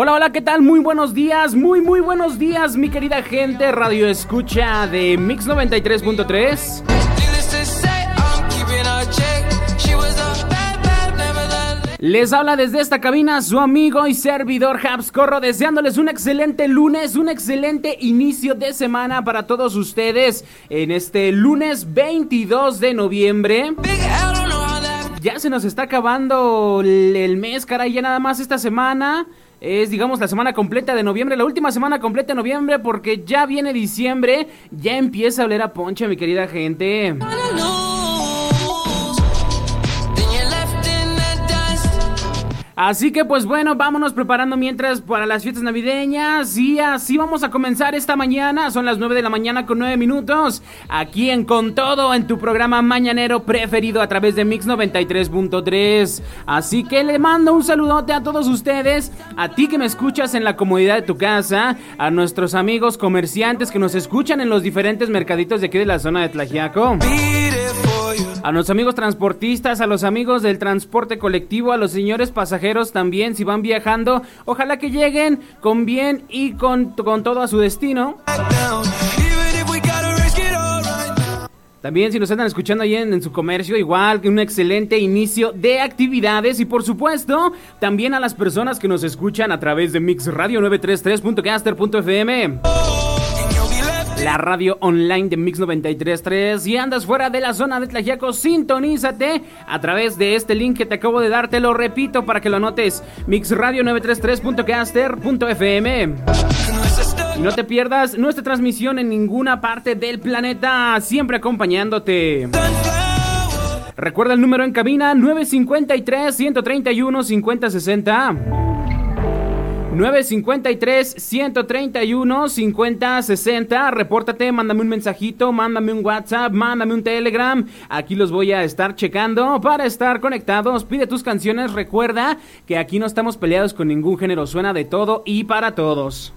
Hola, hola, ¿qué tal? Muy buenos días, muy, muy buenos días, mi querida gente Radio Escucha de Mix 93.3. Les habla desde esta cabina su amigo y servidor Habs Corro, deseándoles un excelente lunes, un excelente inicio de semana para todos ustedes en este lunes 22 de noviembre. Ya se nos está acabando el mes, caray, ya nada más esta semana. Es, digamos, la semana completa de noviembre, la última semana completa de noviembre, porque ya viene diciembre, ya empieza a oler a ponche, mi querida gente. Así que pues bueno, vámonos preparando mientras para las fiestas navideñas y así vamos a comenzar esta mañana. Son las 9 de la mañana con 9 minutos. Aquí en Con Todo, en tu programa mañanero preferido a través de Mix 93.3. Así que le mando un saludote a todos ustedes, a ti que me escuchas en la comodidad de tu casa, a nuestros amigos comerciantes que nos escuchan en los diferentes mercaditos de aquí de la zona de Tlajiaco a los amigos transportistas, a los amigos del transporte colectivo, a los señores pasajeros también, si van viajando, ojalá que lleguen con bien y con, todo a su destino. También si nos están escuchando ahí en, en, su comercio, igual que un excelente inicio de actividades. Y por supuesto también a las personas que nos escuchan a través de Mix Radio 933.caster.fm la radio online de Mix 93.3 y andas fuera de la zona de Tlajiaco, sintonízate a través de este link que te acabo de dar, te lo repito para que lo anotes, mixradio933.caster.fm. Y no te pierdas nuestra transmisión en ninguna parte del planeta, siempre acompañándote. Recuerda el número en cabina 953 131 5060. 953-131-5060. Repórtate, mándame un mensajito, mándame un WhatsApp, mándame un Telegram. Aquí los voy a estar checando para estar conectados. Pide tus canciones. Recuerda que aquí no estamos peleados con ningún género. Suena de todo y para todos.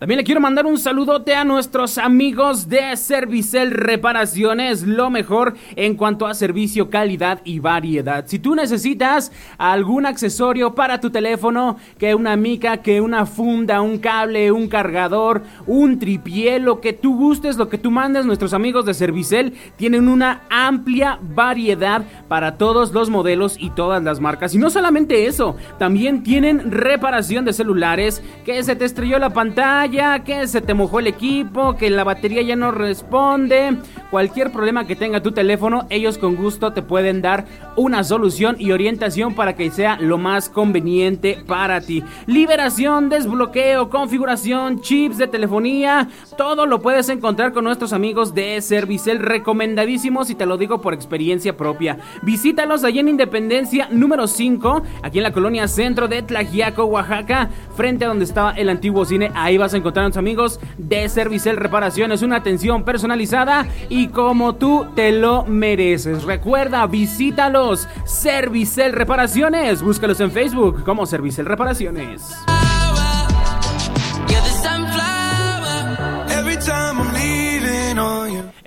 También le quiero mandar un saludote a nuestros amigos de Servicel Reparaciones, lo mejor en cuanto a servicio, calidad y variedad. Si tú necesitas algún accesorio para tu teléfono, que una mica, que una funda, un cable, un cargador, un tripié, lo que tú gustes, lo que tú mandes, nuestros amigos de Servicel tienen una amplia variedad para todos los modelos y todas las marcas. Y no solamente eso, también tienen reparación de celulares, que se te estrelló la pantalla, que se te mojó el equipo, que la batería ya no responde. Cualquier problema que tenga tu teléfono, ellos con gusto te pueden dar una solución y orientación para que sea lo más conveniente para ti. Liberación, desbloqueo, configuración, chips de telefonía, todo lo puedes encontrar con nuestros amigos de Servicel, recomendadísimos y te lo digo por experiencia propia. Visítalos allí en Independencia número 5, aquí en la colonia centro de Tlajiaco, Oaxaca, frente a donde estaba el antiguo cine. Ahí vas a encontrar a los amigos de Servicel Reparaciones, una atención personalizada y como tú te lo mereces. Recuerda, visítalos. Servicel Reparaciones. Búscalos en Facebook como Servicel Reparaciones.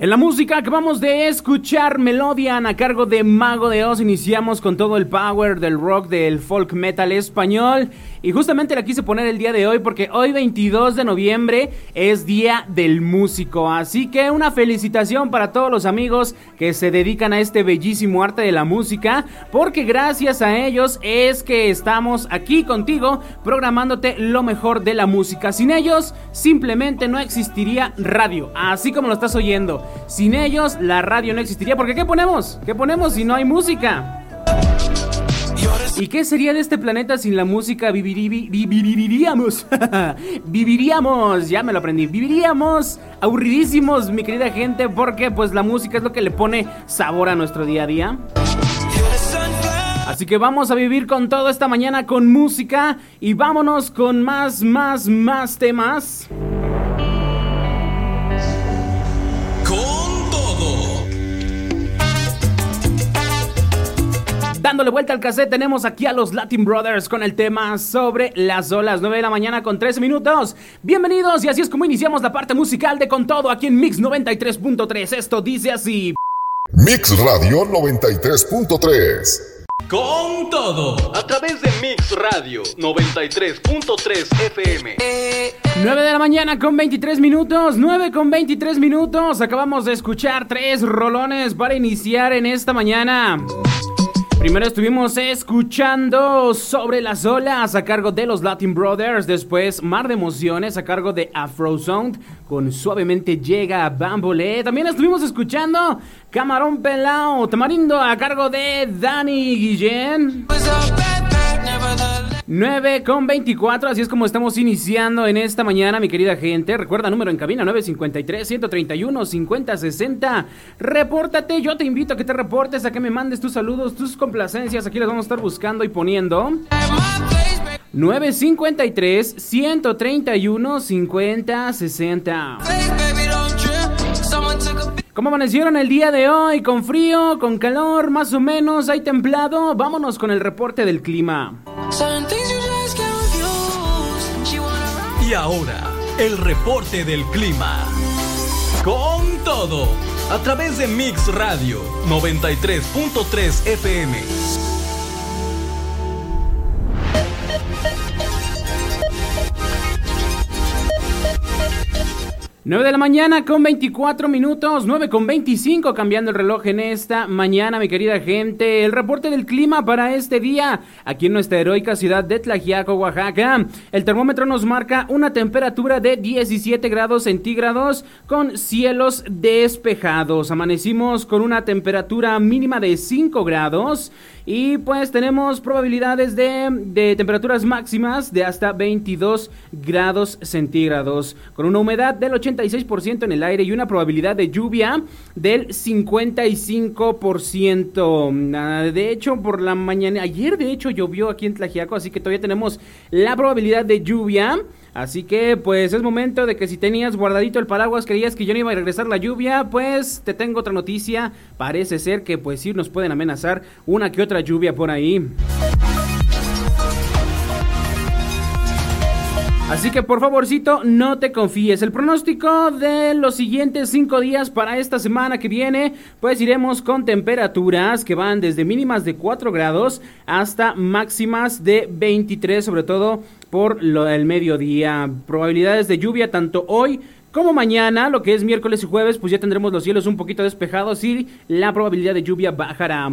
En la música acabamos de escuchar Melodian a cargo de Mago de Oz. Iniciamos con todo el power del rock, del folk metal español. Y justamente la quise poner el día de hoy porque hoy 22 de noviembre es Día del Músico. Así que una felicitación para todos los amigos que se dedican a este bellísimo arte de la música. Porque gracias a ellos es que estamos aquí contigo programándote lo mejor de la música. Sin ellos simplemente no existiría radio. Así como lo estás oyendo. Sin ellos, la radio no existiría. Porque ¿qué ponemos? ¿Qué ponemos si no hay música? ¿Y qué sería de este planeta sin la música? viviríamos. viviríamos. Ya me lo aprendí. Viviríamos aburridísimos, mi querida gente, porque pues la música es lo que le pone sabor a nuestro día a día. Así que vamos a vivir con todo esta mañana con música y vámonos con más, más, más temas. Dándole vuelta al cassette, tenemos aquí a los Latin Brothers con el tema sobre las olas. 9 de la mañana con 13 minutos. Bienvenidos y así es como iniciamos la parte musical de Con Todo aquí en Mix 93.3. Esto dice así: Mix Radio 93.3. Con todo, a través de Mix Radio 93.3 FM. 9 de la mañana con 23 minutos, 9 con 23 minutos. Acabamos de escuchar tres rolones para iniciar en esta mañana. Primero estuvimos escuchando sobre las olas a cargo de los Latin Brothers, después Mar de Emociones a cargo de Afro Sound con Suavemente Llega Bambole. También estuvimos escuchando Camarón Pelao, Tamarindo a cargo de Dani Guillén. 9 con 24, así es como estamos iniciando en esta mañana, mi querida gente. Recuerda, número en cabina 953-131-5060. Repórtate, yo te invito a que te reportes, a que me mandes tus saludos, tus complacencias. Aquí las vamos a estar buscando y poniendo. 953 131 5060. ¿Cómo amanecieron el día de hoy? ¿Con frío? ¿Con calor? ¿Más o menos? ¿Hay templado? Vámonos con el reporte del clima. Y ahora, el reporte del clima. Con todo, a través de Mix Radio 93.3 FM. 9 de la mañana con 24 minutos, 9 con 25 cambiando el reloj en esta mañana, mi querida gente. El reporte del clima para este día aquí en nuestra heroica ciudad de Tlajiaco, Oaxaca. El termómetro nos marca una temperatura de 17 grados centígrados con cielos despejados. Amanecimos con una temperatura mínima de 5 grados y pues tenemos probabilidades de, de, temperaturas máximas de hasta 22 grados centígrados, con una humedad del 86% en el aire y una probabilidad de lluvia del 55%. Ah, de hecho, por la mañana, ayer de hecho llovió aquí en Tlajiaco, así que todavía tenemos la probabilidad de lluvia. Así que pues es momento de que si tenías guardadito el paraguas, creías que yo no iba a regresar la lluvia, pues te tengo otra noticia. Parece ser que pues sí nos pueden amenazar una que otra lluvia por ahí. Así que por favorcito, no te confíes. El pronóstico de los siguientes cinco días para esta semana que viene, pues iremos con temperaturas que van desde mínimas de 4 grados hasta máximas de 23, sobre todo por lo, el mediodía. Probabilidades de lluvia tanto hoy como mañana, lo que es miércoles y jueves, pues ya tendremos los cielos un poquito despejados y la probabilidad de lluvia bajará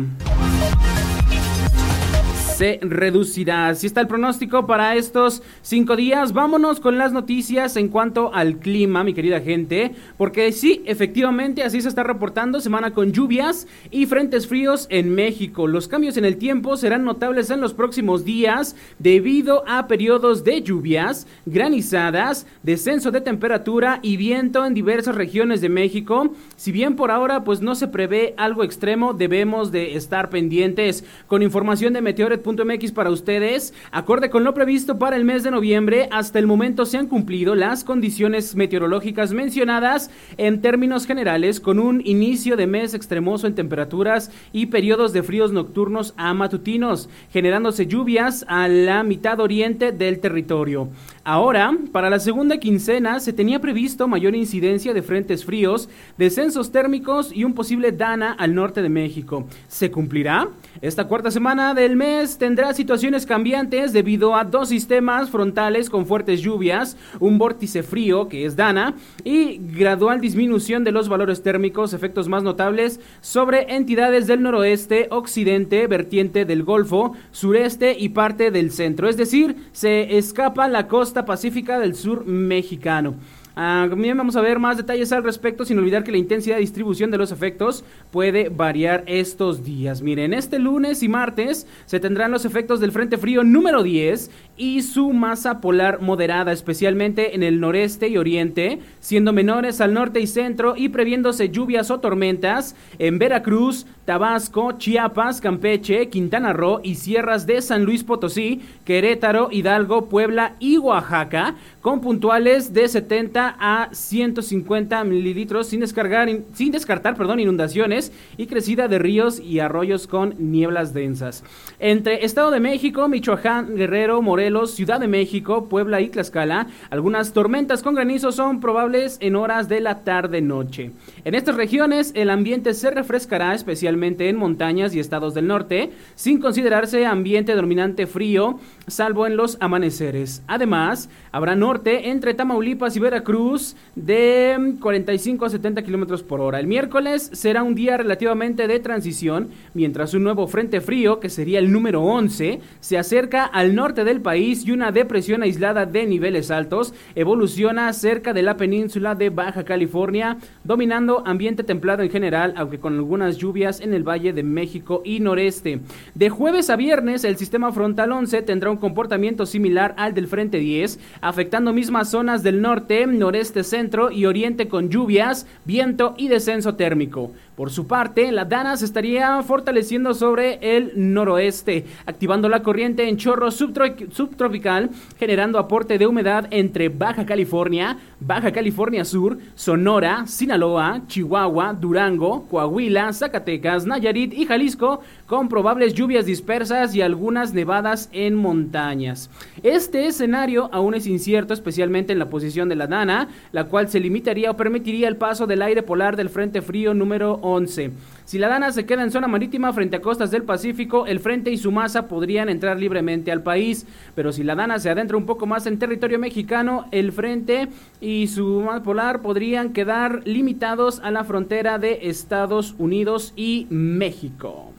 se reducirá. Así está el pronóstico para estos cinco días. Vámonos con las noticias en cuanto al clima, mi querida gente. Porque sí, efectivamente, así se está reportando semana con lluvias y frentes fríos en México. Los cambios en el tiempo serán notables en los próximos días debido a periodos de lluvias, granizadas, descenso de temperatura y viento en diversas regiones de México. Si bien por ahora pues no se prevé algo extremo, debemos de estar pendientes con información de Meteoret Para ustedes. Acorde con lo previsto para el mes de noviembre, hasta el momento se han cumplido las condiciones meteorológicas mencionadas en términos generales, con un inicio de mes extremoso en temperaturas y periodos de fríos nocturnos a matutinos, generándose lluvias a la mitad oriente del territorio. Ahora, para la segunda quincena se tenía previsto mayor incidencia de frentes fríos, descensos térmicos y un posible dana al norte de México. ¿Se cumplirá? Esta cuarta semana del mes tendrá situaciones cambiantes debido a dos sistemas frontales con fuertes lluvias, un vórtice frío que es dana y gradual disminución de los valores térmicos, efectos más notables sobre entidades del noroeste, occidente, vertiente del Golfo, sureste y parte del centro. Es decir, se escapa la costa pacífica del sur mexicano. También vamos a ver más detalles al respecto, sin olvidar que la intensidad de distribución de los efectos puede variar estos días. Miren, este lunes y martes se tendrán los efectos del Frente Frío número 10 y su masa polar moderada, especialmente en el noreste y oriente, siendo menores al norte y centro y previéndose lluvias o tormentas en Veracruz, Tabasco, Chiapas, Campeche, Quintana Roo y sierras de San Luis Potosí, Querétaro, Hidalgo, Puebla y Oaxaca, con puntuales de 70 a 150 mililitros sin descargar, sin descartar, perdón, inundaciones y crecida de ríos y arroyos con nieblas densas. Entre Estado de México, Michoacán, Guerrero, Morelos, Ciudad de México, Puebla y Tlaxcala, algunas tormentas con granizo son probables en horas de la tarde-noche. En estas regiones, el ambiente se refrescará especialmente en montañas y estados del norte, sin considerarse ambiente dominante frío, salvo en los amaneceres. Además, habrá norte entre Tamaulipas y Veracruz de 45 a 70 kilómetros por hora. El miércoles será un día relativamente de transición, mientras un nuevo frente frío, que sería el número 11, se acerca al norte del país y una depresión aislada de niveles altos evoluciona cerca de la península de Baja California, dominando ambiente templado en general, aunque con algunas lluvias en el Valle de México y noreste. De jueves a viernes, el sistema frontal 11 tendrá un comportamiento similar al del Frente 10, afectando mismas zonas del norte, noreste, centro y oriente con lluvias, viento y descenso térmico. Por su parte, la Dana se estaría fortaleciendo sobre el noroeste, activando la corriente en chorro subtropical, generando aporte de humedad entre Baja California, Baja California Sur, Sonora, Sinaloa, Chihuahua, Durango, Coahuila, Zacatecas, Nayarit y Jalisco, con probables lluvias dispersas y algunas nevadas en montañas. Este escenario aún es incierto, especialmente en la posición de la Dana, la cual se limitaría o permitiría el paso del aire polar del Frente Frío número 11. Si la Dana se queda en zona marítima frente a costas del Pacífico, el frente y su masa podrían entrar libremente al país, pero si la Dana se adentra un poco más en territorio mexicano, el frente y su masa polar podrían quedar limitados a la frontera de Estados Unidos y México.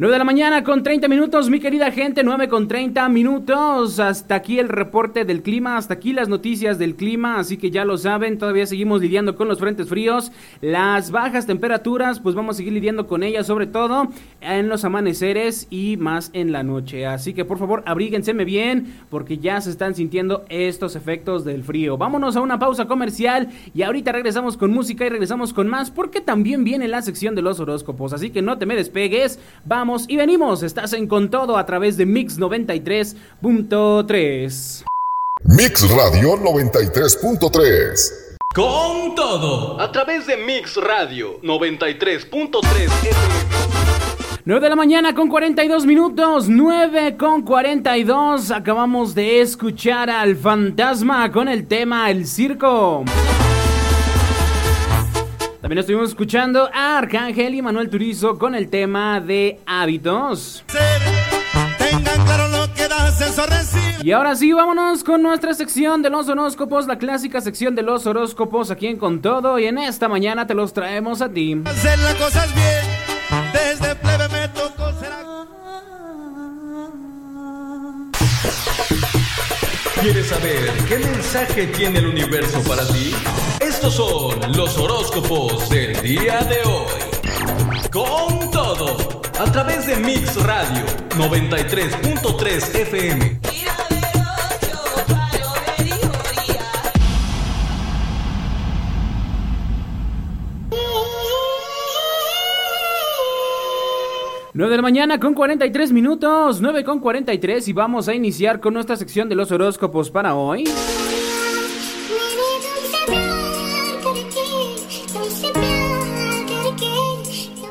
9 de la mañana con 30 minutos, mi querida gente, 9 con 30 minutos. Hasta aquí el reporte del clima, hasta aquí las noticias del clima, así que ya lo saben, todavía seguimos lidiando con los frentes fríos. Las bajas temperaturas, pues vamos a seguir lidiando con ellas, sobre todo en los amaneceres y más en la noche. Así que por favor, abríguenseme bien, porque ya se están sintiendo estos efectos del frío. Vámonos a una pausa comercial y ahorita regresamos con música y regresamos con más, porque también viene la sección de los horóscopos. Así que no te me despegues, vamos y venimos. Estás en Con Todo a través de Mix 93.3. Mix Radio 93.3. Con todo. A través de Mix Radio 93.3 9 de la mañana con 42 minutos, 9 con 42. Acabamos de escuchar al fantasma con el tema El Circo. También estuvimos escuchando a Arcángel y Manuel Turizo con el tema de hábitos. Y ahora sí, vámonos con nuestra sección de los horóscopos, la clásica sección de los horóscopos aquí en Con Todo. Y en esta mañana te los traemos a ti. Hacer las cosas bien, desde ¿Quieres saber qué mensaje tiene el universo para ti? Estos son los horóscopos del día de hoy. Con todo, a través de Mix Radio 93.3 FM. 9 de la mañana con 43 minutos, 9 con 43 y vamos a iniciar con nuestra sección de los horóscopos para hoy.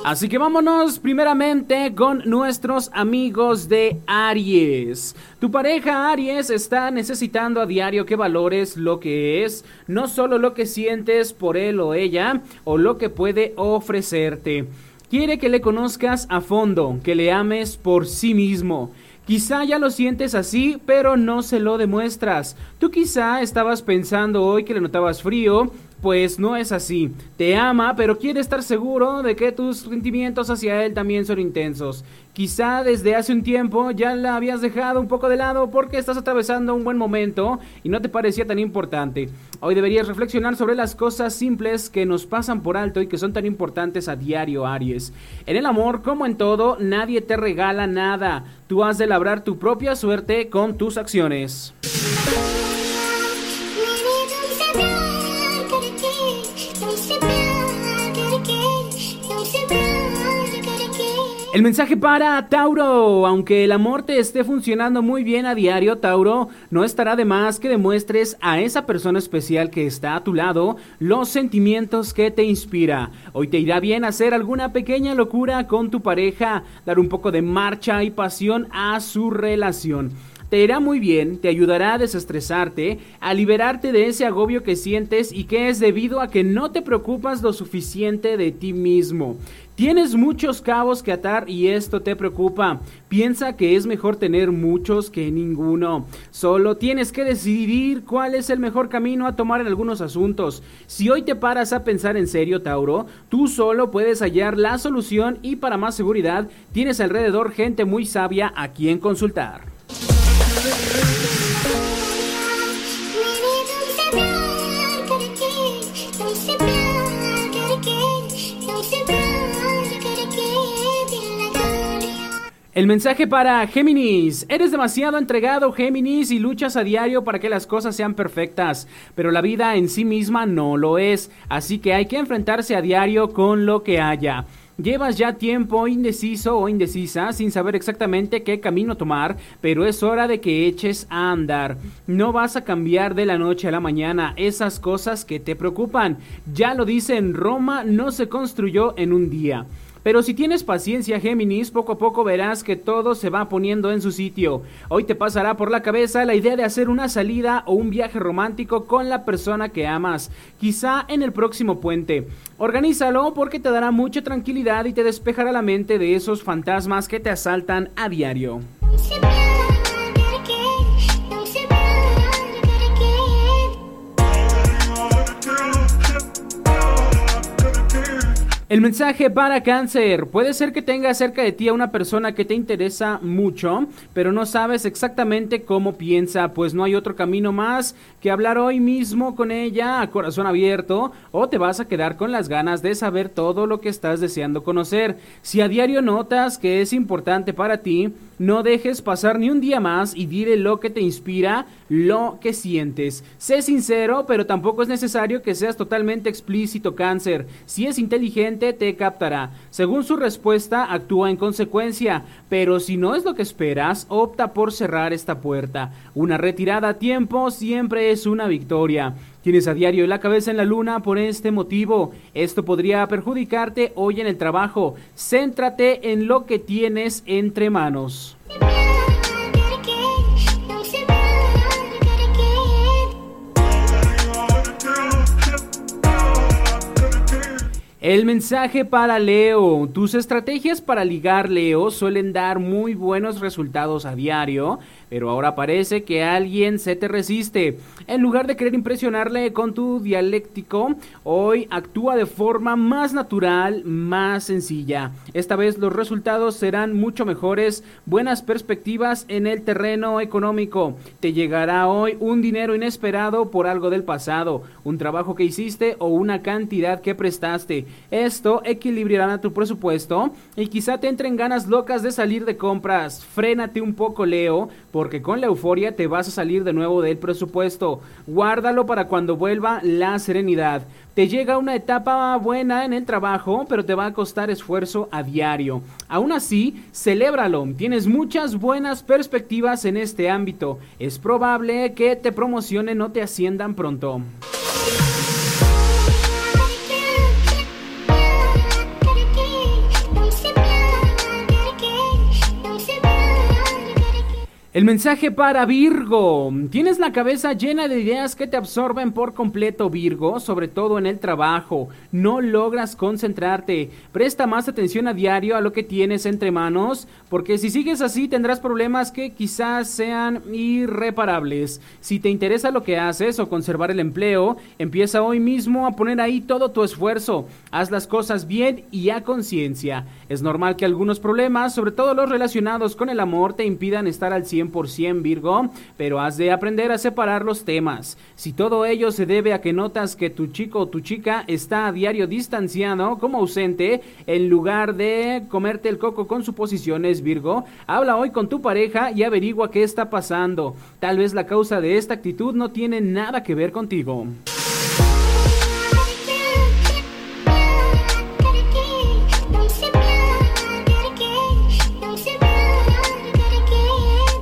Así que vámonos primeramente con nuestros amigos de Aries. Tu pareja Aries está necesitando a diario que valores lo que es, no solo lo que sientes por él o ella o lo que puede ofrecerte. Quiere que le conozcas a fondo, que le ames por sí mismo. Quizá ya lo sientes así, pero no se lo demuestras. Tú quizá estabas pensando hoy que le notabas frío pues no es así. Te ama, pero quiere estar seguro de que tus sentimientos hacia él también son intensos. Quizá desde hace un tiempo ya la habías dejado un poco de lado porque estás atravesando un buen momento y no te parecía tan importante. Hoy deberías reflexionar sobre las cosas simples que nos pasan por alto y que son tan importantes a diario, Aries. En el amor, como en todo, nadie te regala nada. Tú has de labrar tu propia suerte con tus acciones. El mensaje para Tauro, aunque el amor te esté funcionando muy bien a diario, Tauro, no estará de más que demuestres a esa persona especial que está a tu lado los sentimientos que te inspira. Hoy te irá bien hacer alguna pequeña locura con tu pareja, dar un poco de marcha y pasión a su relación te irá muy bien, te ayudará a desestresarte, a liberarte de ese agobio que sientes y que es debido a que no te preocupas lo suficiente de ti mismo. Tienes muchos cabos que atar y esto te preocupa. Piensa que es mejor tener muchos que ninguno. Solo tienes que decidir cuál es el mejor camino a tomar en algunos asuntos. Si hoy te paras a pensar en serio, Tauro, tú solo puedes hallar la solución y para más seguridad tienes alrededor gente muy sabia a quien consultar. El mensaje para Géminis. Eres demasiado entregado, Géminis, y luchas a diario para que las cosas sean perfectas, pero la vida en sí misma no lo es, así que hay que enfrentarse a diario con lo que haya. Llevas ya tiempo indeciso o indecisa sin saber exactamente qué camino tomar, pero es hora de que eches a andar. No vas a cambiar de la noche a la mañana esas cosas que te preocupan. Ya lo dice en Roma, no se construyó en un día. Pero si tienes paciencia, Géminis, poco a poco verás que todo se va poniendo en su sitio. Hoy te pasará por la cabeza la idea de hacer una salida o un viaje romántico con la persona que amas, quizá en el próximo puente. Organízalo porque te dará mucha tranquilidad y te despejará la mente de esos fantasmas que te asaltan a diario. El mensaje para cáncer. Puede ser que tengas cerca de ti a una persona que te interesa mucho, pero no sabes exactamente cómo piensa, pues no hay otro camino más que hablar hoy mismo con ella a corazón abierto o te vas a quedar con las ganas de saber todo lo que estás deseando conocer. Si a diario notas que es importante para ti, no dejes pasar ni un día más y dile lo que te inspira, lo que sientes. Sé sincero, pero tampoco es necesario que seas totalmente explícito cáncer. Si es inteligente, te captará. Según su respuesta, actúa en consecuencia, pero si no es lo que esperas, opta por cerrar esta puerta. Una retirada a tiempo siempre es una victoria. Tienes a diario la cabeza en la luna por este motivo. Esto podría perjudicarte hoy en el trabajo. Céntrate en lo que tienes entre manos. El mensaje para Leo. Tus estrategias para ligar Leo suelen dar muy buenos resultados a diario pero ahora parece que alguien se te resiste. En lugar de querer impresionarle con tu dialéctico, hoy actúa de forma más natural, más sencilla. Esta vez los resultados serán mucho mejores, buenas perspectivas en el terreno económico. Te llegará hoy un dinero inesperado por algo del pasado, un trabajo que hiciste o una cantidad que prestaste. Esto equilibrará tu presupuesto y quizá te entren ganas locas de salir de compras. Frénate un poco, Leo porque con la euforia te vas a salir de nuevo del presupuesto. Guárdalo para cuando vuelva la serenidad. Te llega una etapa buena en el trabajo, pero te va a costar esfuerzo a diario. Aún así, celébralo. Tienes muchas buenas perspectivas en este ámbito. Es probable que te promocionen o te asciendan pronto. El mensaje para Virgo. Tienes la cabeza llena de ideas que te absorben por completo, Virgo, sobre todo en el trabajo. No logras concentrarte. Presta más atención a diario a lo que tienes entre manos, porque si sigues así tendrás problemas que quizás sean irreparables. Si te interesa lo que haces o conservar el empleo, empieza hoy mismo a poner ahí todo tu esfuerzo. Haz las cosas bien y a conciencia. Es normal que algunos problemas, sobre todo los relacionados con el amor, te impidan estar al 100% Virgo, pero has de aprender a separar los temas. Si todo ello se debe a que notas que tu chico o tu chica está a diario distanciado, como ausente, en lugar de comerte el coco con suposiciones Virgo, habla hoy con tu pareja y averigua qué está pasando. Tal vez la causa de esta actitud no tiene nada que ver contigo.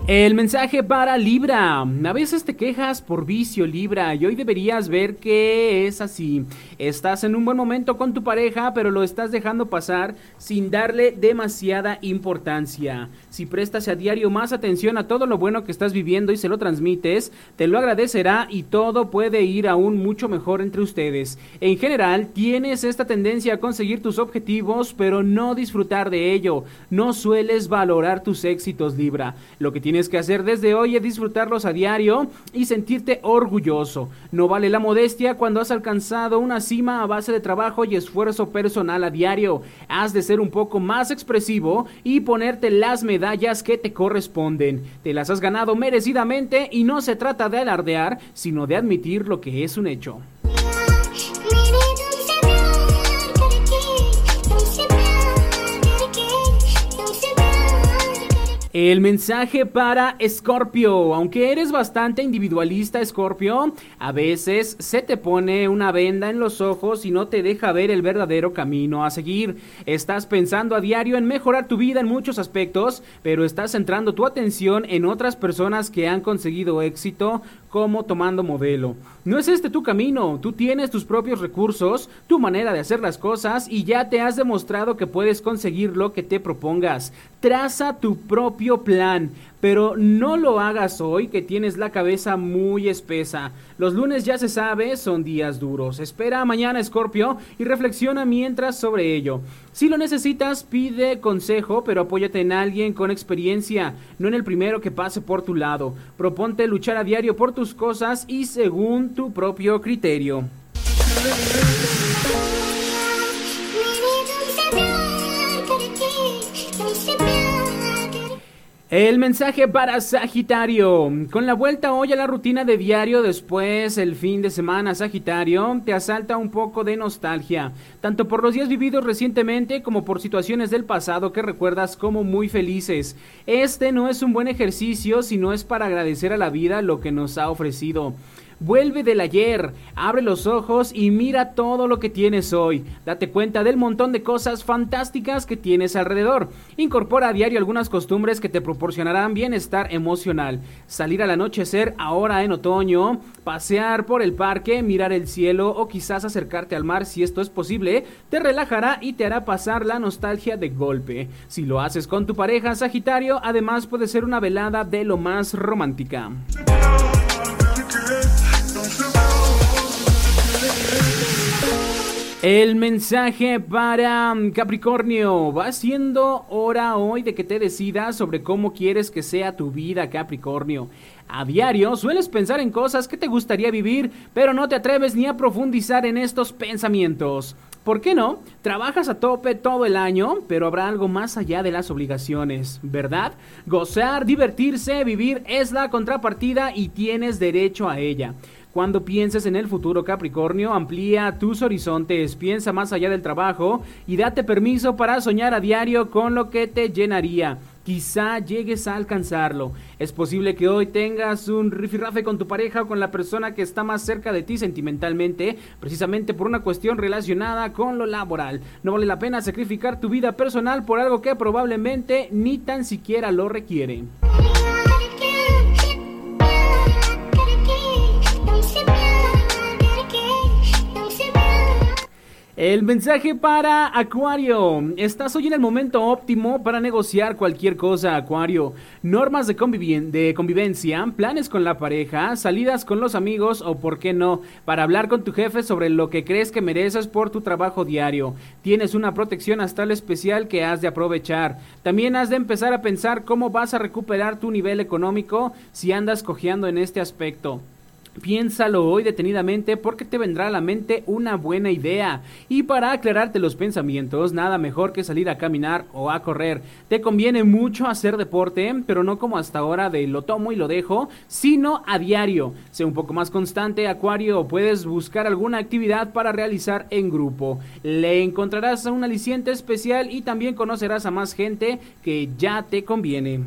El mensaje para Libra. A veces te quejas por vicio Libra y hoy deberías ver que es así. Estás en un buen momento con tu pareja, pero lo estás dejando pasar sin darle demasiada importancia. Si prestas a diario más atención a todo lo bueno que estás viviendo y se lo transmites, te lo agradecerá y todo puede ir aún mucho mejor entre ustedes. En general, tienes esta tendencia a conseguir tus objetivos, pero no disfrutar de ello. No sueles valorar tus éxitos Libra. Lo que tienes que hacer desde hoy es disfrutarlos a diario y sentirte orgulloso. No vale la modestia cuando has alcanzado una cima a base de trabajo y esfuerzo personal a diario. Has de ser un poco más expresivo y ponerte las medallas que te corresponden. Te las has ganado merecidamente y no se trata de alardear, sino de admitir lo que es un hecho. El mensaje para Scorpio. Aunque eres bastante individualista, Scorpio, a veces se te pone una venda en los ojos y no te deja ver el verdadero camino a seguir. Estás pensando a diario en mejorar tu vida en muchos aspectos, pero estás centrando tu atención en otras personas que han conseguido éxito como tomando modelo. No es este tu camino, tú tienes tus propios recursos, tu manera de hacer las cosas y ya te has demostrado que puedes conseguir lo que te propongas. Traza tu propio plan, pero no lo hagas hoy que tienes la cabeza muy espesa. Los lunes ya se sabe, son días duros. Espera mañana, Scorpio, y reflexiona mientras sobre ello. Si lo necesitas, pide consejo, pero apóyate en alguien con experiencia, no en el primero que pase por tu lado. Proponte luchar a diario por tus cosas y según tu propio criterio. El mensaje para Sagitario. Con la vuelta hoy a la rutina de diario después el fin de semana Sagitario, te asalta un poco de nostalgia, tanto por los días vividos recientemente como por situaciones del pasado que recuerdas como muy felices. Este no es un buen ejercicio, sino es para agradecer a la vida lo que nos ha ofrecido. Vuelve del ayer, abre los ojos y mira todo lo que tienes hoy. Date cuenta del montón de cosas fantásticas que tienes alrededor. Incorpora a diario algunas costumbres que te proporcionarán bienestar emocional. Salir al anochecer ahora en otoño, pasear por el parque, mirar el cielo o quizás acercarte al mar si esto es posible, te relajará y te hará pasar la nostalgia de golpe. Si lo haces con tu pareja Sagitario, además puede ser una velada de lo más romántica. El mensaje para mm, Capricornio. Va siendo hora hoy de que te decidas sobre cómo quieres que sea tu vida, Capricornio. A diario sueles pensar en cosas que te gustaría vivir, pero no te atreves ni a profundizar en estos pensamientos. ¿Por qué no? Trabajas a tope todo el año, pero habrá algo más allá de las obligaciones, ¿verdad? Gozar, divertirse, vivir es la contrapartida y tienes derecho a ella. Cuando pienses en el futuro Capricornio, amplía tus horizontes, piensa más allá del trabajo y date permiso para soñar a diario con lo que te llenaría. Quizá llegues a alcanzarlo. Es posible que hoy tengas un rifirrafe con tu pareja o con la persona que está más cerca de ti sentimentalmente, precisamente por una cuestión relacionada con lo laboral. No vale la pena sacrificar tu vida personal por algo que probablemente ni tan siquiera lo requiere. El mensaje para Acuario. Estás hoy en el momento óptimo para negociar cualquier cosa, Acuario. Normas de, de, convivencia, planes con la pareja, salidas con los amigos o, por qué no, para hablar con tu jefe sobre lo que crees que mereces por tu trabajo diario. Tienes una protección astral especial que has de aprovechar. También has de empezar a pensar cómo vas a recuperar tu nivel económico si andas cojeando en este aspecto. Piénsalo hoy detenidamente porque te vendrá a la mente una buena idea. Y para aclararte los pensamientos, nada mejor que salir a caminar o a correr. Te conviene mucho hacer deporte, pero no como hasta ahora de lo tomo y lo dejo, sino a diario. Sé un poco más constante, Acuario, puedes buscar alguna actividad para realizar en grupo. Le encontrarás un aliciente especial y también conocerás a más gente que ya te conviene.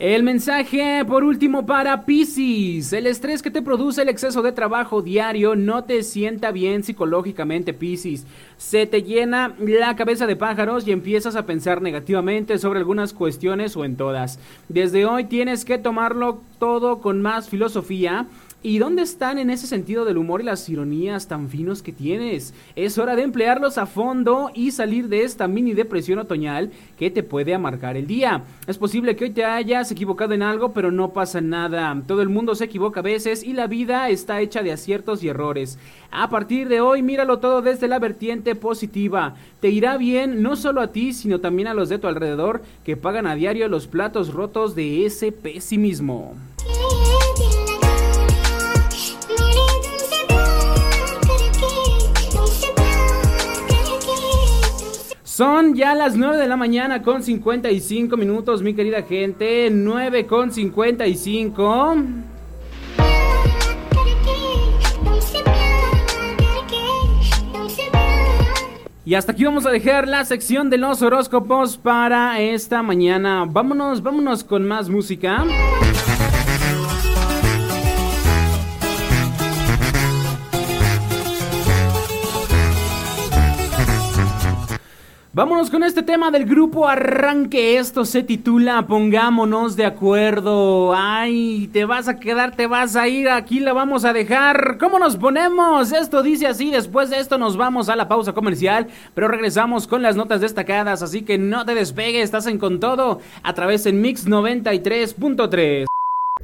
El mensaje por último para Pisces. El estrés que te produce el exceso de trabajo diario no te sienta bien psicológicamente, Pisces. Se te llena la cabeza de pájaros y empiezas a pensar negativamente sobre algunas cuestiones o en todas. Desde hoy tienes que tomarlo todo con más filosofía ¿Y dónde están en ese sentido del humor y las ironías tan finos que tienes? Es hora de emplearlos a fondo y salir de esta mini depresión otoñal que te puede amargar el día. Es posible que hoy te hayas equivocado en algo, pero no pasa nada. Todo el mundo se equivoca a veces y la vida está hecha de aciertos y errores. A partir de hoy, míralo todo desde la vertiente positiva. Te irá bien no solo a ti, sino también a los de tu alrededor que pagan a diario los platos rotos de ese pesimismo. Son ya las 9 de la mañana con 55 minutos, mi querida gente. 9 con 55. Y hasta aquí vamos a dejar la sección de los horóscopos para esta mañana. Vámonos, vámonos con más música. Vámonos con este tema del grupo Arranque. Esto se titula Pongámonos de acuerdo. Ay, te vas a quedar, te vas a ir. Aquí la vamos a dejar. ¿Cómo nos ponemos? Esto dice así. Después de esto nos vamos a la pausa comercial. Pero regresamos con las notas destacadas. Así que no te despegues. Estás en con todo a través en Mix 93.3.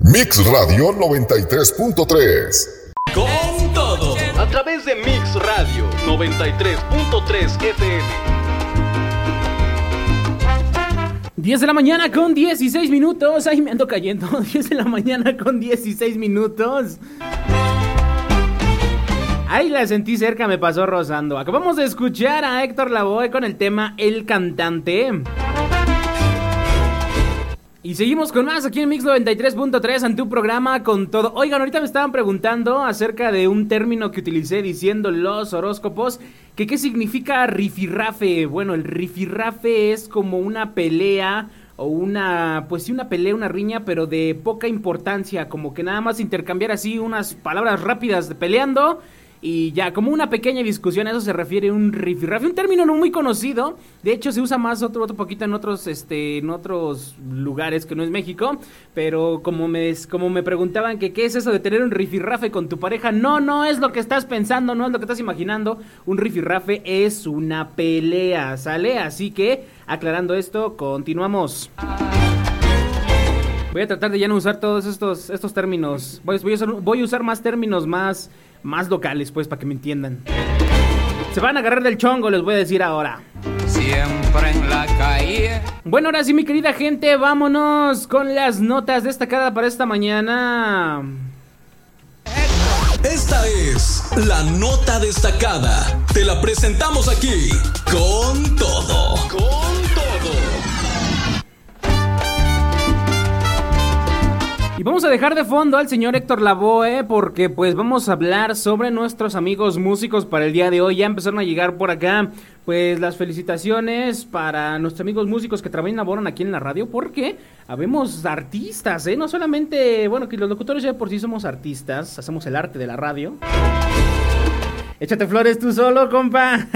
Mix Radio 93.3. Con todo. A través de Mix Radio 93.3 FM. 10 de la mañana con 16 minutos. Ay, me ando cayendo. 10 de la mañana con 16 minutos. Ahí la sentí cerca, me pasó rozando. Acabamos de escuchar a Héctor Lavoe con el tema El Cantante. Y seguimos con más aquí en Mix 93.3 ante un programa con todo. Oigan, ahorita me estaban preguntando acerca de un término que utilicé diciendo los horóscopos, que qué significa rifirrafe. Bueno, el rifirrafe es como una pelea o una, pues sí, una pelea, una riña, pero de poca importancia, como que nada más intercambiar así unas palabras rápidas de peleando y ya, como una pequeña discusión, a eso se refiere un rifirrafe, un término no muy conocido. De hecho, se usa más otro, otro poquito en otros, este, en otros lugares que no es México. Pero como me, como me preguntaban que qué es eso de tener un rifirrafe con tu pareja, no, no es lo que estás pensando, no es lo que estás imaginando. Un rifirrafe es una pelea, ¿sale? Así que, aclarando esto, continuamos. Voy a tratar de ya no usar todos estos, estos términos. Voy, voy, a voy a usar más términos más más locales, pues, para que me entiendan. Se van a agarrar del chongo, les voy a decir ahora. Siempre en la calle. Bueno, ahora sí, mi querida gente, vámonos con las notas destacadas para esta mañana. Esta es la nota destacada. Te la presentamos aquí con todo. Con Y vamos a dejar de fondo al señor Héctor Lavoe porque pues vamos a hablar sobre nuestros amigos músicos para el día de hoy. Ya empezaron a llegar por acá pues las felicitaciones para nuestros amigos músicos que y laboran aquí en la radio porque habemos artistas, ¿eh? No solamente, bueno, que los locutores ya por sí somos artistas, hacemos el arte de la radio. Échate flores tú solo, compa.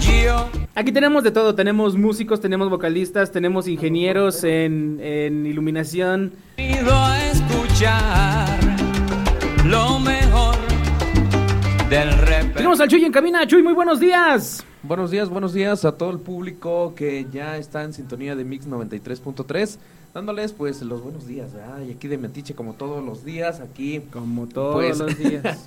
Aquí tenemos de todo, tenemos músicos, tenemos vocalistas, tenemos ingenieros en, en iluminación. A escuchar lo mejor del. Tenemos al Chuy en cabina. Chuy, muy buenos días. Buenos días, buenos días a todo el público que ya está en sintonía de Mix 93.3, dándoles pues los buenos días, ¿verdad? Y aquí de Metiche como todos los días, aquí Como todos Pues, los días.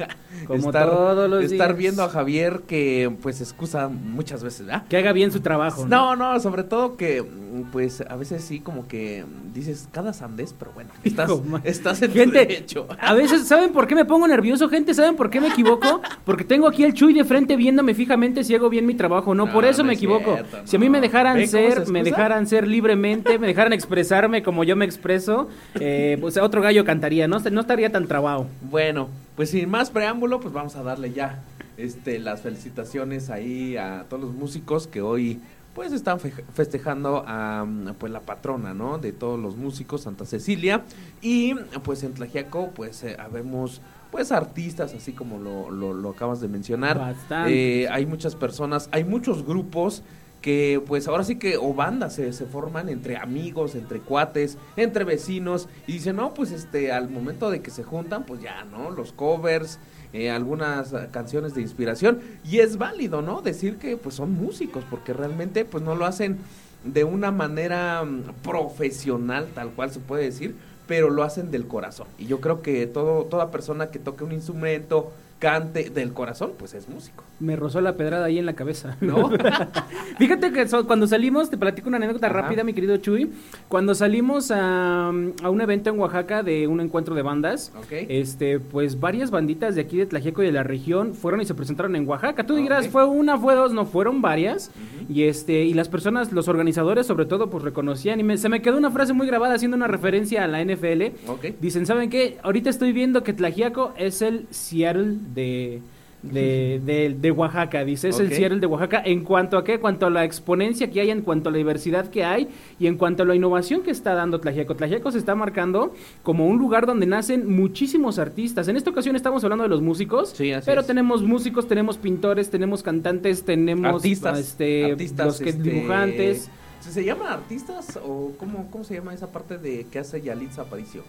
Como estar, todos los estar días. viendo a Javier que pues excusa muchas veces, ¿verdad? Que haga bien su trabajo. No, no, sobre todo que pues a veces sí como que dices cada sandés, pero bueno, estás, Hijo, estás en Gente, derecho. a veces, ¿saben por qué me pongo nervioso, gente? ¿Saben por qué me equivoco? Porque tengo aquí el Chuy de frente viéndome fijamente si hago bien mi trabajo. No, No, por eso no me equivoco. cierto, Si a mí me dejaran ¿Ve cómo se ser, me dejaran ser libremente, me dejaran expresarme como yo me expreso, eh, pues otro gallo cantaría, ¿no? No estaría tan trabado. Bueno, pues sin más preámbulo, pues vamos a darle ya este las felicitaciones ahí a todos los músicos que hoy pues están fe- festejando a pues la patrona, ¿no? De todos los músicos, Santa Cecilia y pues en Tlajiaco pues eh, habemos pues artistas así como lo, lo, lo acabas de mencionar. Bastante. Eh, hay muchas personas, hay muchos grupos que pues ahora sí que o bandas se, forman entre amigos, entre cuates, entre vecinos y dicen, no, pues este al momento de que se juntan, pues ya, ¿no? Los covers, eh, algunas eh, canciones de inspiración y es válido, ¿no? Decir que pues son músicos porque realmente pues no lo hacen de una manera mm, profesional, tal cual se puede decir, pero lo hacen del corazón. Y yo creo que todo, toda persona que toque un instrumento, cante del corazón, pues es músico. Me rozó la pedrada ahí en la cabeza. ¿No? Fíjate que so- cuando salimos, te platico una anécdota Ajá. rápida, mi querido Chuy. Cuando salimos a, a un evento en Oaxaca de un encuentro de bandas, este, pues varias banditas de aquí de Tlajeco y de la región fueron y se presentaron en Oaxaca. Tú Ah, dirás, fue una, fue dos, no, fueron varias. Y este, y las personas, los organizadores sobre todo, pues reconocían. Y me- se me quedó una frase muy grabada haciendo una referencia a la NFL. Ok. Dicen, ¿saben qué? Ahorita estoy viendo que Tlajiaco es el Seattle de, de, de, de Oaxaca. Dice, es el Ok. Seattle de Oaxaca. ¿En cuanto a qué? En cuanto a la exponencia que hay, en cuanto a la diversidad que hay y en cuanto a la innovación que está dando Tlajiaco. Tlajiaco se está marcando como un lugar donde nacen muchísimos artistas. En esta ocasión estamos hablando de los músicos, Sí, así pero es. tenemos músicos, tenemos pintores, tenemos cantantes, tenemos artistas, este, artistas, los que este, dibujantes. ¿Se, llaman artistas o cómo, cómo se llama esa parte de que hace Yalitza Aparicio?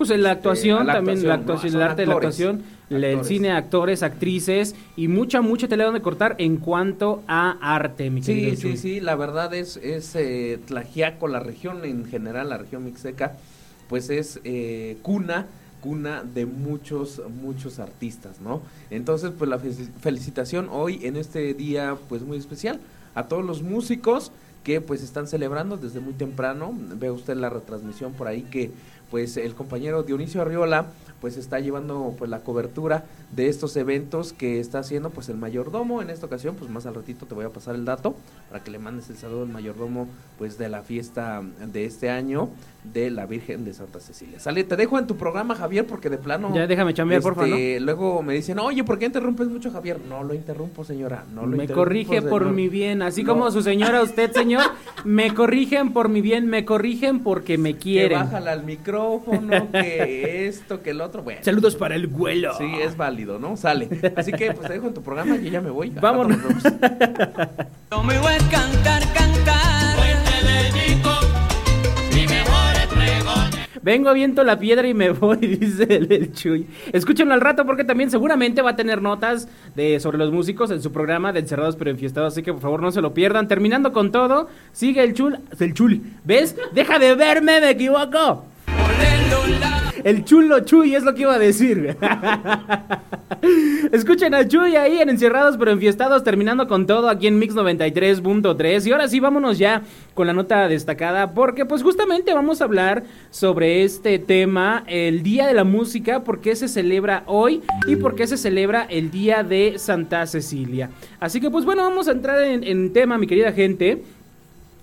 Pues en la Este, actuación, también la actuación, el arte de la actores, actuación, el actores. cine, actores, actrices y mucha, mucha tela donde cortar en cuanto a arte, mi Sí, sí, sí, la verdad es, es eh, Tlajiaco, la región en general, la región mixteca, pues es eh, cuna, cuna de muchos, muchos artistas, ¿no? Entonces, pues la fe- felicitación hoy en este día, pues muy especial, a todos los músicos que pues están celebrando desde muy temprano, ve usted la retransmisión por ahí que pues el compañero Dionisio Arriola pues está llevando pues la cobertura de estos eventos que está haciendo pues el mayordomo. En esta ocasión pues más al ratito te voy a pasar el dato para que le mandes el saludo al mayordomo pues de la fiesta de este año de la Virgen de Santa Cecilia. Sale, te dejo en tu programa Javier porque de plano Ya déjame chambear, porfa, ¿no? este, Luego me dicen, oye, ¿por qué interrumpes mucho Javier? No lo interrumpo, señora. No lo me interrumpo, corrige por mi bien, así No. como su señora, usted, señor, me corrigen por mi bien, me corrigen porque me Que quieren. bájala al micrófono, que esto, que el otro. Bueno, Saludos para el vuelo. Sí, es válido, ¿no? Sale. Así que pues te dejo en tu programa y ya me voy. Vámonos. Lo mío es cantar, cantar. Vengo, aviento la piedra y me voy, dice el, el Chuy. Escúchenlo al rato porque también seguramente va a tener notas de sobre los músicos en su programa de Encerrados pero Enfiestados, así que por favor no se lo pierdan. Terminando con todo, sigue el Chul, el Chul, ¿ves? Deja de verme, me equivoco. El chulo Chuy es lo que iba a decir. Escuchen a Chuy ahí en Encerrados pero Enfiestados, terminando con todo aquí en Mix 93.3. Y ahora sí, vámonos ya con la nota destacada, porque pues justamente vamos a hablar sobre este tema, el Día de la Música, por qué se celebra hoy y por qué se celebra el Día de Santa Cecilia. Así que pues bueno, vamos a entrar en, en tema, mi querida gente.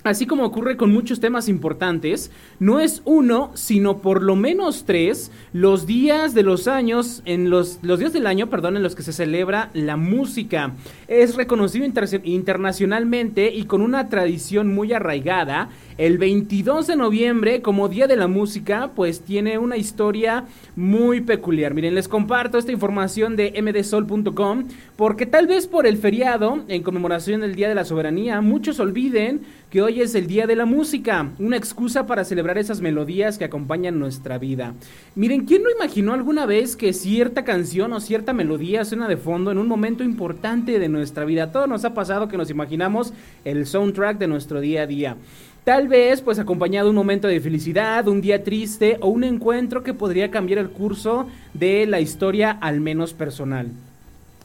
Así como ocurre con muchos temas importantes, no es uno, sino por lo menos tres los días de los años, en los, los días del año, perdón, en los que se celebra la música. Es reconocido inter- internacionalmente y con una tradición muy arraigada. El 22 de noviembre, como Día de la Música, pues tiene una historia muy peculiar. Miren, les comparto esta información de mdsol.com porque tal vez por el feriado, en conmemoración del Día de la Soberanía, muchos olviden que hoy es el Día de la Música, una excusa para celebrar esas melodías que acompañan nuestra vida. Miren, ¿quién no imaginó alguna vez que cierta canción o cierta melodía suena de fondo en un momento importante de nuestra vida? Todo nos ha pasado que nos imaginamos el soundtrack de nuestro día a día. Tal vez, pues acompañado de un momento de felicidad, un día triste o un encuentro que podría cambiar el curso de la historia, al menos personal.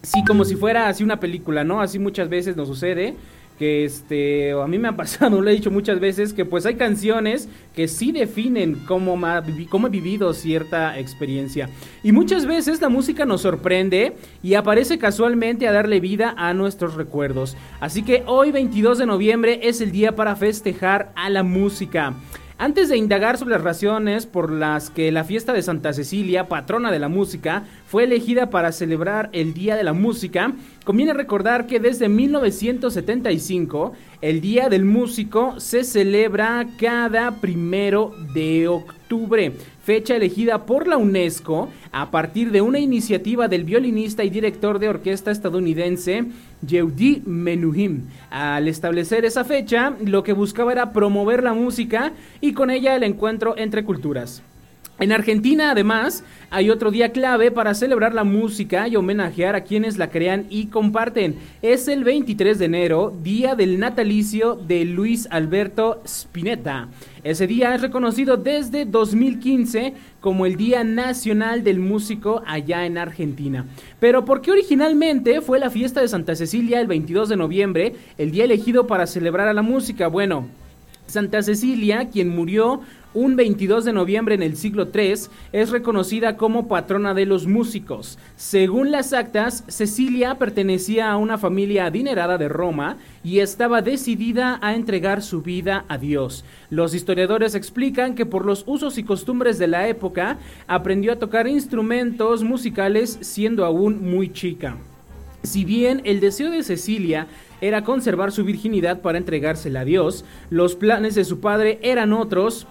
Sí, como si fuera así una película, ¿no? Así muchas veces nos sucede que este a mí me ha pasado, lo he dicho muchas veces que pues hay canciones que sí definen cómo, ma- cómo he vivido cierta experiencia y muchas veces la música nos sorprende y aparece casualmente a darle vida a nuestros recuerdos. Así que hoy 22 de noviembre es el día para festejar a la música. Antes de indagar sobre las razones por las que la fiesta de Santa Cecilia, patrona de la música, fue elegida para celebrar el Día de la Música, conviene recordar que desde 1975 el Día del Músico se celebra cada primero de octubre, fecha elegida por la UNESCO a partir de una iniciativa del violinista y director de orquesta estadounidense Yehudi Menuhin. Al establecer esa fecha, lo que buscaba era promover la música y con ella el encuentro entre culturas. En Argentina, además, hay otro día clave para celebrar la música y homenajear a quienes la crean y comparten. Es el 23 de enero, día del natalicio de Luis Alberto Spinetta. Ese día es reconocido desde 2015 como el Día Nacional del Músico allá en Argentina. Pero ¿por qué originalmente fue la fiesta de Santa Cecilia el 22 de noviembre, el día elegido para celebrar a la música? Bueno, Santa Cecilia, quien murió un 22 de noviembre en el siglo III, es reconocida como patrona de los músicos. Según las actas, Cecilia pertenecía a una familia adinerada de Roma y estaba decidida a entregar su vida a Dios. Los historiadores explican que por los usos y costumbres de la época, aprendió a tocar instrumentos musicales siendo aún muy chica. Si bien el deseo de Cecilia era conservar su virginidad para entregársela a Dios, los planes de su padre eran otros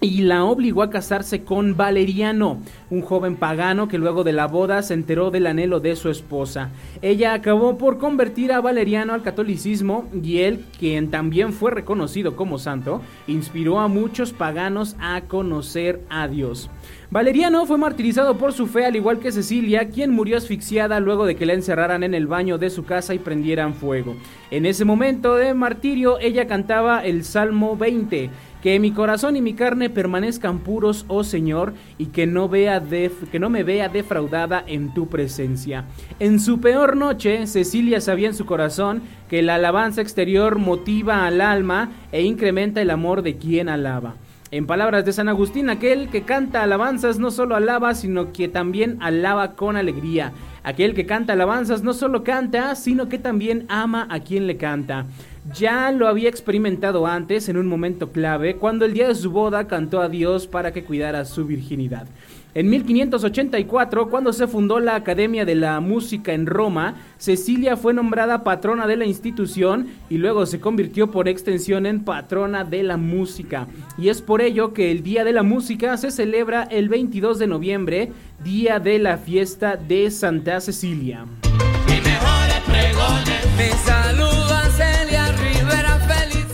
y la obligó a casarse con Valeriano, un joven pagano que luego de la boda se enteró del anhelo de su esposa. Ella acabó por convertir a Valeriano al catolicismo y él, quien también fue reconocido como santo, inspiró a muchos paganos a conocer a Dios. Valeriano fue martirizado por su fe al igual que Cecilia, quien murió asfixiada luego de que la encerraran en el baño de su casa y prendieran fuego. En ese momento de martirio ella cantaba el Salmo 20, que mi corazón y mi carne permanezcan puros, oh Señor, y que no, vea que no me vea defraudada en tu presencia. En su peor noche, Cecilia sabía en su corazón que la alabanza exterior motiva al alma e incrementa el amor de quien alaba. En palabras de San Agustín, aquel que canta alabanzas no solo alaba, sino que también alaba con alegría. Aquel que canta alabanzas no solo canta, sino que también ama a quien le canta. Ya lo había experimentado antes en un momento clave, cuando el día de su boda cantó a Dios para que cuidara su virginidad. En 1584, cuando se fundó la Academia de la Música en Roma, Cecilia fue nombrada patrona de la institución y luego se convirtió por extensión en patrona de la música. Y es por ello que el Día de la Música se celebra el 22 de noviembre, día de la fiesta de Santa Cecilia.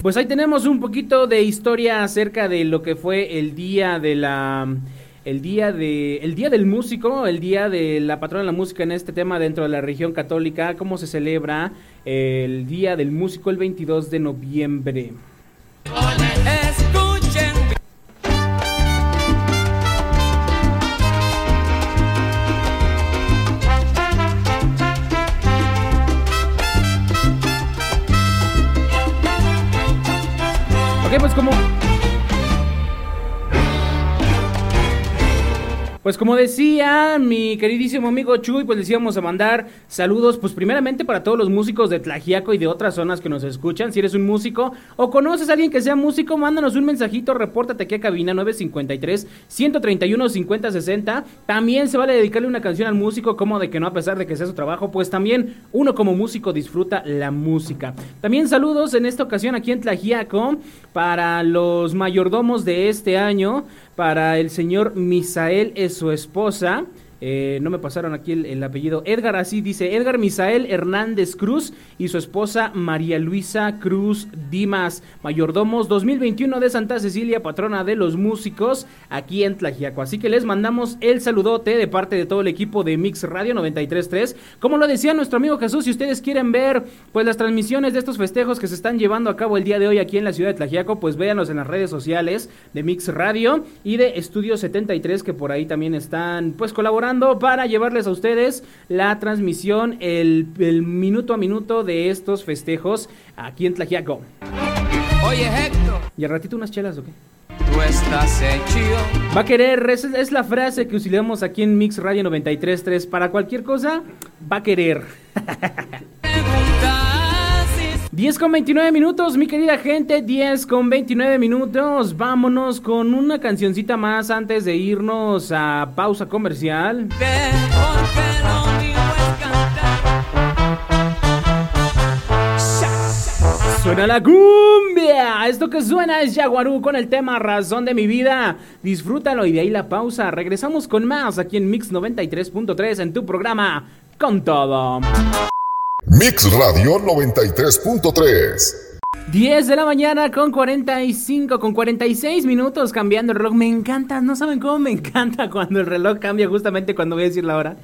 Pues ahí tenemos un poquito de historia acerca de lo que fue el día de la el día de el día del músico, el día de la patrona de la música en este tema dentro de la región católica, cómo se celebra el día del músico el 22 de noviembre. Pues como decía mi queridísimo amigo Chuy, pues les íbamos a mandar saludos, pues primeramente para todos los músicos de Tlajiaco y de otras zonas que nos escuchan. Si eres un músico o conoces a alguien que sea músico, mándanos un mensajito, repórtate aquí a cabina 953 131 5060. También se vale dedicarle una canción al músico, como de que no a pesar de que sea su trabajo, pues también uno como músico disfruta la música. También saludos en esta ocasión aquí en Tlajiaco para los mayordomos de este año para el señor Misael es su esposa. Eh, no me pasaron aquí el, apellido. Edgar, así dice. Edgar Misael Hernández Cruz y su esposa María Luisa Cruz Dimas. Mayordomos 2021 de Santa Cecilia, patrona de los músicos aquí en Tlajiaco. Así que les mandamos el saludote de parte de todo el equipo de Mix Radio 933. Como lo decía nuestro amigo Jesús, si ustedes quieren ver pues las transmisiones de estos festejos que se están llevando a cabo el día de hoy aquí en la ciudad de Tlajiaco, pues véanos en las redes sociales de Mix Radio y de Estudio 73 que por ahí también están pues colaborando para llevarles a ustedes la transmisión, el, minuto a minuto de estos festejos aquí en Tlajiaco. Oye, Héctor. ¿Y al ratito unas chelas o qué? Tú estás hecho. Va a querer, es, es la frase que utilizamos aquí en Mix Radio 93.3. Para cualquier cosa, va a querer. 10 con 29 minutos, mi querida gente, 10 con 29 minutos. Vámonos con una cancioncita más antes de irnos a pausa comercial. Suena la cumbia. Esto que suena es Jaguarú con el tema Razón de mi vida. Disfrútalo y de ahí la pausa. Regresamos con más aquí en Mix 93.3 en tu programa Con Todo. Mix Radio 93.3. 10 de la mañana con 45, con 46 minutos cambiando el reloj. Me encanta, no saben cómo me encanta cuando el reloj cambia justamente cuando voy a decir la hora.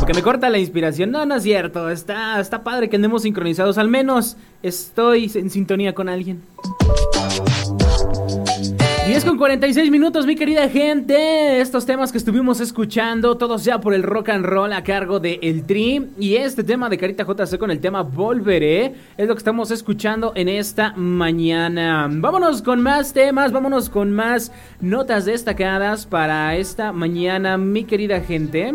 Porque me corta la inspiración. No, no es cierto. Está, está padre que andemos sincronizados. Al menos estoy en sintonía con alguien. 10 con 46 minutos, mi querida gente. Estos temas que estuvimos escuchando, todos ya por el rock and roll a cargo de El Tri. Y este tema de Carita JC con el tema Volveré es lo que estamos escuchando en esta mañana. Vámonos con más temas, vámonos con más notas destacadas para esta mañana, mi querida gente.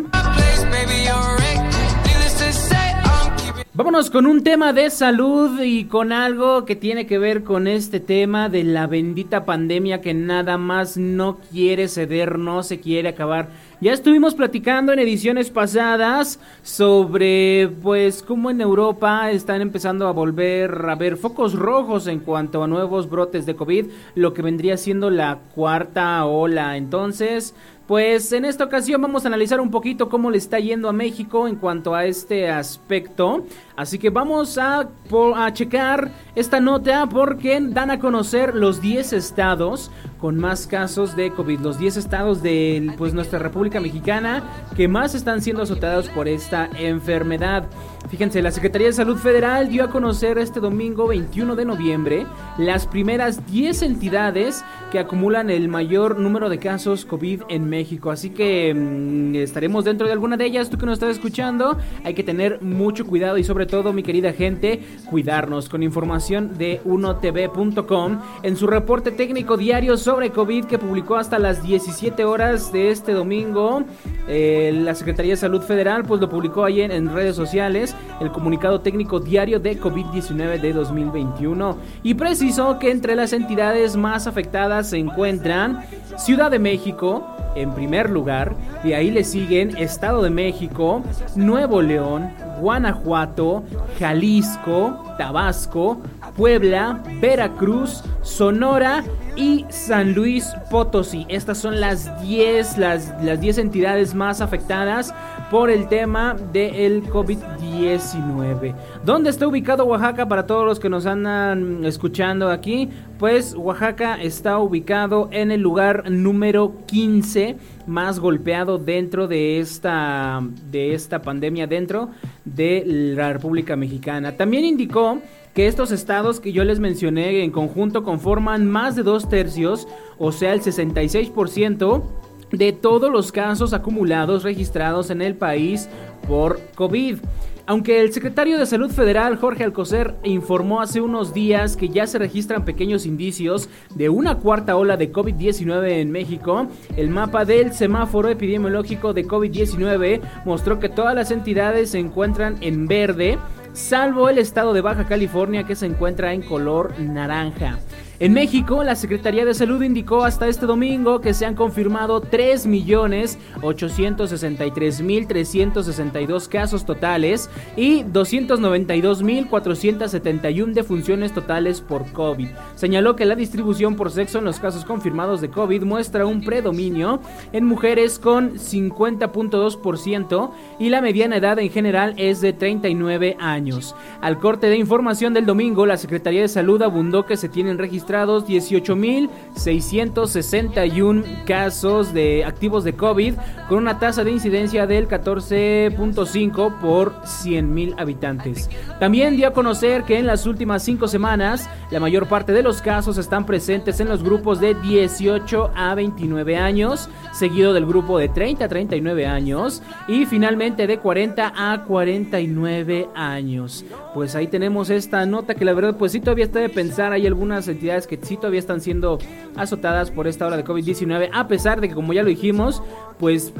Vámonos con un tema de salud y con algo que tiene que ver con este tema de la bendita pandemia que nada más no quiere ceder, no se quiere acabar. Ya estuvimos platicando en ediciones pasadas sobre pues cómo en Europa están empezando a volver a ver focos rojos en cuanto a nuevos brotes de COVID, lo que vendría siendo la cuarta ola. Entonces, pues en esta ocasión vamos a analizar un poquito cómo le está yendo a México en cuanto a este aspecto. Así que vamos a, a checar esta nota porque dan a conocer los 10 estados con más casos de COVID. Los 10 estados de pues, nuestra República Mexicana que más están siendo azotados por esta enfermedad. Fíjense, la Secretaría de Salud Federal dio a conocer este domingo 21 de noviembre las primeras 10 entidades que acumulan el mayor número de casos COVID en México. Así que mm, estaremos dentro de alguna de ellas. Tú que nos estás escuchando, hay que tener mucho cuidado y sobre todo, mi querida gente, cuidarnos con información de unotv.com en su reporte técnico diario sobre COVID que publicó hasta las 17 horas de este domingo. Eh, la Secretaría de Salud Federal pues lo publicó ayer en redes sociales el comunicado técnico diario de COVID-19 de 2021 y precisó que entre las entidades más afectadas se encuentran Ciudad de México, en primer lugar, de ahí le siguen Estado de México, Nuevo León, Guanajuato, Jalisco, Tabasco, Puebla, Veracruz, Sonora y San Luis Potosí. Estas son las 10 las, las 10 entidades más afectadas por el tema del COVID-19. ¿Dónde está ubicado Oaxaca para todos los que nos andan escuchando aquí? Pues Oaxaca está ubicado en el lugar número 15 más golpeado dentro de esta de esta pandemia dentro de la República Mexicana. También indicó que estos estados que yo les mencioné en conjunto conforman más de dos tercios, o sea, el 66% de todos los casos acumulados registrados en el país por COVID. Aunque el secretario de Salud Federal, Jorge Alcocer, informó hace unos días que ya se registran pequeños indicios de una cuarta ola de COVID-19 en México, el mapa del semáforo epidemiológico de COVID-19 mostró que todas las entidades se encuentran en verde, salvo el estado de Baja California que se encuentra en color naranja. En México, la Secretaría de Salud indicó hasta este domingo que se han confirmado 3.863.362 casos totales y 292.471 defunciones totales por COVID. Señaló que la distribución por sexo en los casos confirmados de COVID muestra un predominio en mujeres con 50.2% y la mediana edad en general es de 39 años. Al corte de información del domingo, la Secretaría de Salud abundó que se tienen registrados 18.661 casos de activos de COVID con una tasa de incidencia del 14.5 por 100.000 habitantes. También dio a conocer que en las últimas cinco semanas la mayor parte de los casos están presentes en los grupos de 18 a 29 años, seguido del grupo de 30 a 39 años y finalmente de 40 a 49 años. Pues ahí tenemos esta nota que la verdad pues sí todavía está de pensar, hay algunas entidades que sí todavía están siendo azotadas por esta ola de COVID-19, a pesar de que, como ya lo dijimos, pues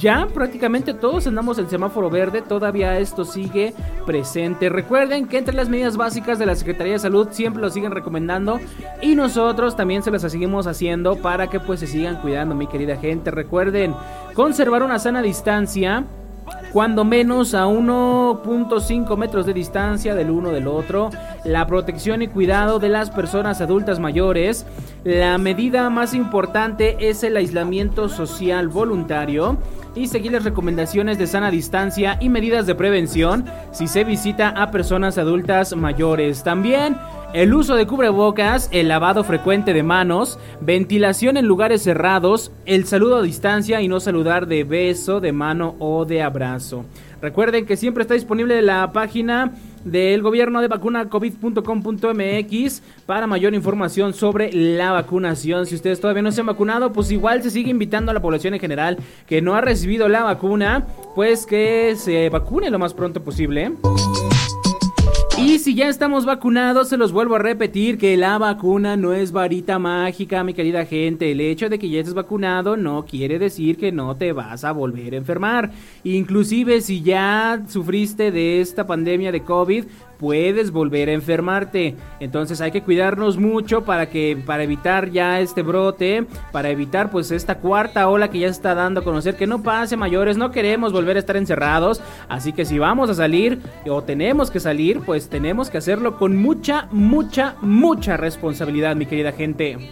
ya prácticamente todos andamos en semáforo verde, todavía esto sigue presente. Recuerden que entre las medidas básicas de la Secretaría de Salud siempre lo siguen recomendando y nosotros también se las seguimos haciendo para que pues se sigan cuidando, mi querida gente. Recuerden conservar una sana distancia cuando menos a 1.5 metros de distancia del uno del otro, la protección y cuidado de las personas adultas mayores, la medida más importante es el aislamiento social voluntario. Y seguir las recomendaciones de sana distancia y medidas de prevención si se visita a personas adultas mayores. También el uso de cubrebocas, el lavado frecuente de manos, ventilación en lugares cerrados, el saludo a distancia y no saludar de beso, de mano o de abrazo. Recuerden que siempre está disponible la página del gobierno de vacunacovid.com.mx para mayor información sobre la vacunación. Si ustedes todavía no se han vacunado, pues igual se sigue invitando a la población en general que no ha recibido la vacuna, pues que se vacune lo más pronto posible. Y si ya estamos vacunados, se los vuelvo a repetir que la vacuna no es varita mágica, mi querida gente. El hecho de que ya estés vacunado no quiere decir que no te vas a volver a enfermar. Inclusive si ya sufriste de esta pandemia de COVID, puedes volver a enfermarte. Entonces hay que cuidarnos mucho para que para evitar ya este brote, para evitar pues esta cuarta ola que ya está dando a conocer que no pase mayores, no queremos volver a estar encerrados, así que si vamos a salir o tenemos que salir, pues tenemos que hacerlo con mucha mucha mucha responsabilidad, mi querida gente.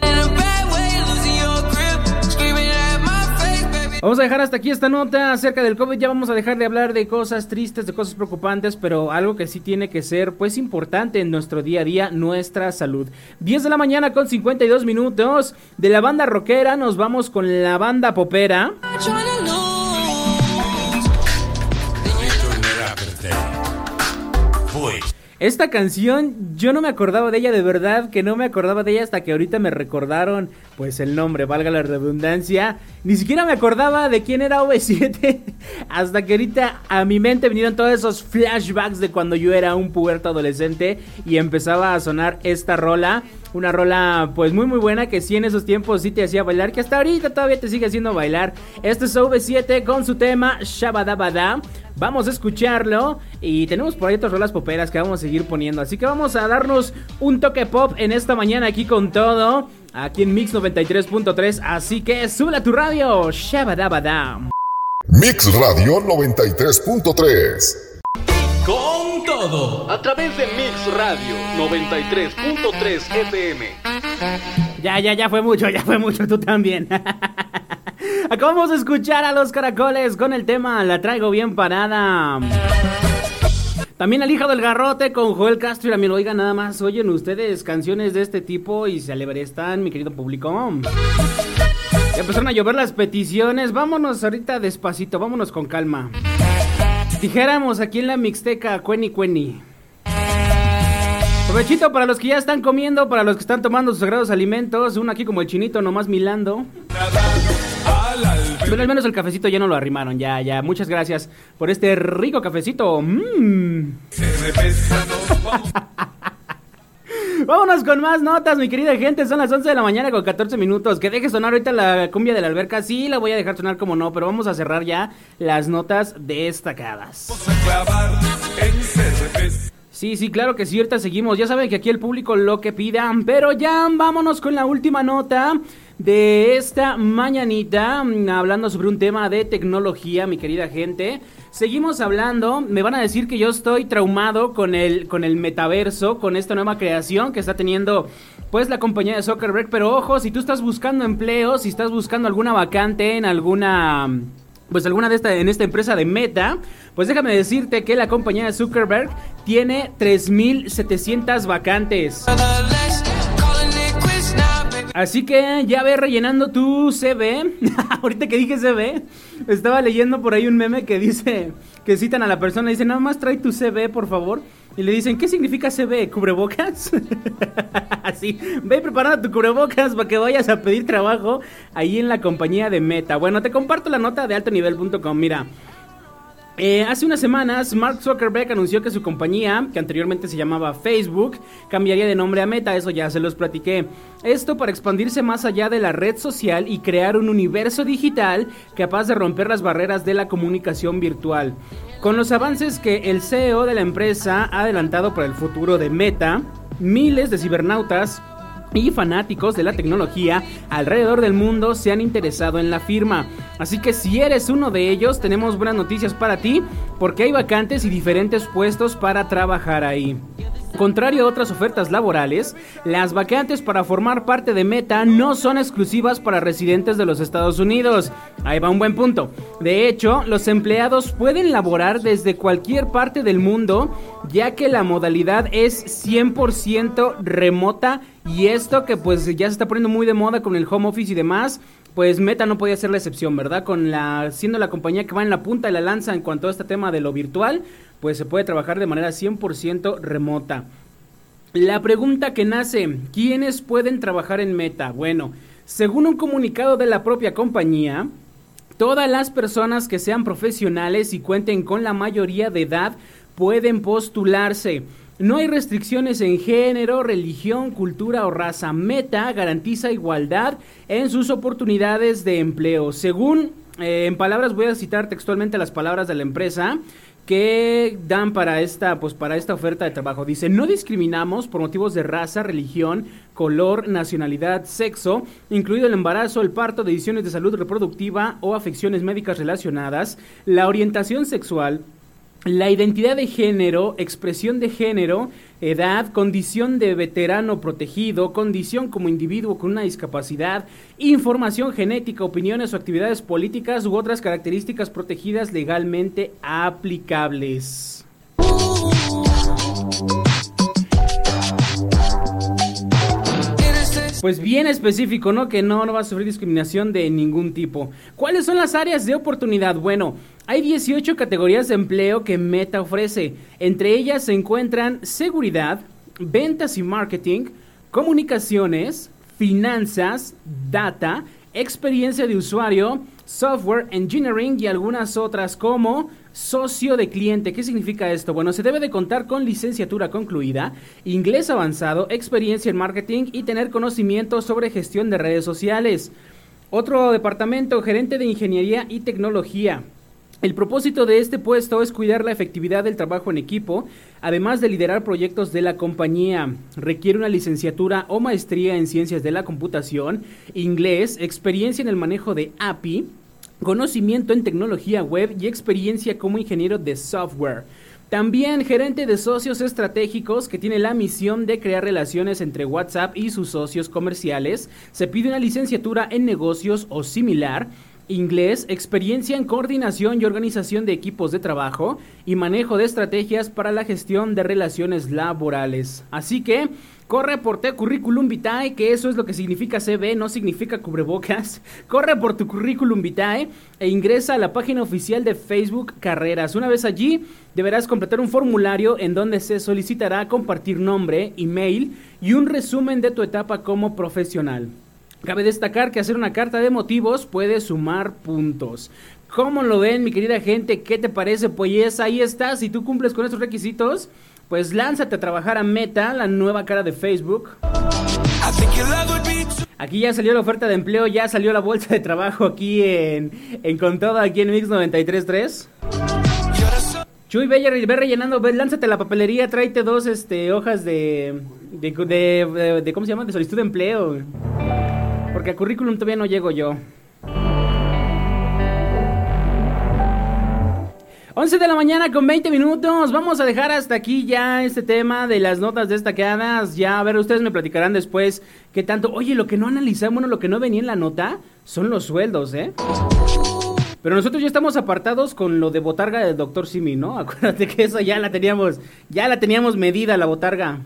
Vamos a dejar hasta aquí esta nota acerca del COVID. Ya vamos a dejar de hablar de cosas tristes, de cosas preocupantes, pero algo que sí tiene que ser pues importante en nuestro día a día, nuestra salud. 10 de la mañana con 52 minutos. De la banda rockera nos vamos con la banda popera. Esta canción yo no me acordaba de ella de verdad, que no me acordaba de ella hasta que ahorita me recordaron pues el nombre, valga la redundancia. Ni siquiera me acordaba de quién era V7 hasta que ahorita a mi mente vinieron todos esos flashbacks de cuando yo era un puberto adolescente y empezaba a sonar esta rola. Una rola pues muy muy buena que sí en esos tiempos sí te hacía bailar, que hasta ahorita todavía te sigue haciendo bailar. Este es V7 con su tema Shabadabada. Vamos a escucharlo y tenemos por ahí otras rolas poperas que vamos a seguir poniendo. Así que vamos a darnos un toque pop en esta mañana aquí con todo. Aquí en Mix 93.3. Así que sube a tu radio. Shabadabada. Mix Radio 93.3. Con todo. A través de Mix Radio 93.3 FM. Ya, ya, ya fue mucho, ya fue mucho, tú también. Acabamos de escuchar a los caracoles con el tema La traigo bien parada. También al hijo del garrote con Joel Castro y la amigo. Oiga, nada más, oyen ustedes canciones de este tipo y se están, mi querido público. Ya empezaron a llover las peticiones. Vámonos ahorita despacito, vámonos con calma. Dijéramos aquí en la Mixteca, cueni cueni. Provechito para los que ya están comiendo, para los que están tomando sus sagrados alimentos. Uno aquí como el chinito nomás milando. Pero al menos el cafecito ya no lo arrimaron, ya, ya. Muchas gracias por este rico cafecito. Mm. Vámonos con más notas, mi querida gente. Son las 11 de la mañana con 14 minutos. Que deje sonar ahorita la cumbia de la alberca. Sí, la voy a dejar sonar como no, pero vamos a cerrar ya las notas destacadas. Sí, sí, claro que sí, ahorita seguimos. Ya saben que aquí el público lo que pidan. Pero ya vámonos con la última nota de esta mañanita. mm, Hablando sobre un tema de tecnología, mi querida gente. Seguimos hablando, me van a decir que yo estoy traumado con el, con el metaverso, con esta nueva creación que está teniendo pues la compañía de Zuckerberg, pero ojo, si tú estás buscando empleo, si estás buscando alguna vacante en alguna pues alguna de esta en esta empresa de Meta, pues déjame decirte que la compañía de Zuckerberg tiene 3700 vacantes. Así que ya ve rellenando tu CV. Ahorita que dije CV, estaba leyendo por ahí un meme que dice que citan a la persona y dicen, nada más trae tu CV, por favor. Y le dicen, ¿qué significa CV? ¿Cubrebocas? Así, ve preparando tu cubrebocas para que vayas a pedir trabajo ahí en la compañía de Meta. Bueno, te comparto la nota de altonivel.com. Mira, eh, hace unas semanas, Mark Zuckerberg anunció que su compañía, que anteriormente se llamaba Facebook, cambiaría de nombre a Meta, eso ya se los platiqué. Esto para expandirse más allá de la red social y crear un universo digital capaz de romper las barreras de la comunicación virtual. Con los avances que el CEO de la empresa ha adelantado para el futuro de Meta, miles de cibernautas y fanáticos de la tecnología alrededor del mundo se han interesado en la firma. Así que si eres uno de ellos, tenemos buenas noticias para ti, porque hay vacantes y diferentes puestos para trabajar ahí. Contrario a otras ofertas laborales, las vacantes para formar parte de Meta no son exclusivas para residentes de los Estados Unidos. Ahí va un buen punto. De hecho, los empleados pueden laborar desde cualquier parte del mundo, ya que la modalidad es 100% remota y esto que pues ya se está poniendo muy de moda con el home office y demás, pues Meta no podía ser la excepción, ¿verdad? Con la siendo la compañía que va en la punta de la lanza en cuanto a este tema de lo virtual, pues se puede trabajar de manera 100% remota. La pregunta que nace, ¿quiénes pueden trabajar en Meta? Bueno, según un comunicado de la propia compañía, todas las personas que sean profesionales y cuenten con la mayoría de edad pueden postularse. No hay restricciones en género, religión, cultura o raza. Meta garantiza igualdad en sus oportunidades de empleo. Según, eh, en palabras, voy a citar textualmente las palabras de la empresa que dan para esta, pues para esta oferta de trabajo. Dice, no discriminamos por motivos de raza, religión, color, nacionalidad, sexo, incluido el embarazo, el parto, decisiones de salud reproductiva o afecciones médicas relacionadas, la orientación sexual, la identidad de género, expresión de género, edad, condición de veterano protegido, condición como individuo con una discapacidad, información genética, opiniones o actividades políticas u otras características protegidas legalmente aplicables. Pues bien específico, ¿no? Que no, no va a sufrir discriminación de ningún tipo. ¿Cuáles son las áreas de oportunidad? Bueno, hay 18 categorías de empleo que Meta ofrece. Entre ellas se encuentran seguridad, ventas y marketing, comunicaciones, finanzas, data, experiencia de usuario, software engineering y algunas otras como socio de cliente. ¿Qué significa esto? Bueno, se debe de contar con licenciatura concluida, inglés avanzado, experiencia en marketing y tener conocimiento sobre gestión de redes sociales. Otro departamento, gerente de ingeniería y tecnología. El propósito de este puesto es cuidar la efectividad del trabajo en equipo, además de liderar proyectos de la compañía. Requiere una licenciatura o maestría en ciencias de la computación, inglés, experiencia en el manejo de API, conocimiento en tecnología web y experiencia como ingeniero de software. También gerente de socios estratégicos que tiene la misión de crear relaciones entre WhatsApp y sus socios comerciales. Se pide una licenciatura en negocios o similar. Inglés, experiencia en coordinación y organización de equipos de trabajo y manejo de estrategias para la gestión de relaciones laborales. Así que corre por tu currículum vitae, que eso es lo que significa CV, no significa cubrebocas. Corre por tu currículum vitae e ingresa a la página oficial de Facebook Carreras. Una vez allí, deberás completar un formulario en donde se solicitará compartir nombre, email y un resumen de tu etapa como profesional. Cabe destacar que hacer una carta de motivos puede sumar puntos. ¿Cómo lo ven, mi querida gente? ¿Qué te parece? Pues ahí está. Si tú cumples con estos requisitos, pues lánzate a trabajar a Meta, la nueva cara de Facebook. Aquí ya salió la oferta de empleo, ya salió la bolsa de trabajo aquí en, en Con Todo, aquí en Mix 93.3. Chuy, ve, ve rellenando, ve, lánzate a la papelería, tráete dos este, hojas de de, de, de, ¿Cómo se llama? De solicitud de empleo. Porque a currículum todavía no llego yo. 11 de la mañana con 20 minutos. Vamos a dejar hasta aquí ya este tema de las notas destacadas. Ya, a ver, ustedes me platicarán después qué tanto. Oye, lo que no analizamos, bueno, lo que no venía en la nota son los sueldos, ¿eh? Pero nosotros ya estamos apartados con lo de botarga del doctor Simi, ¿no? Acuérdate que eso ya la teníamos, ya la teníamos medida, la botarga.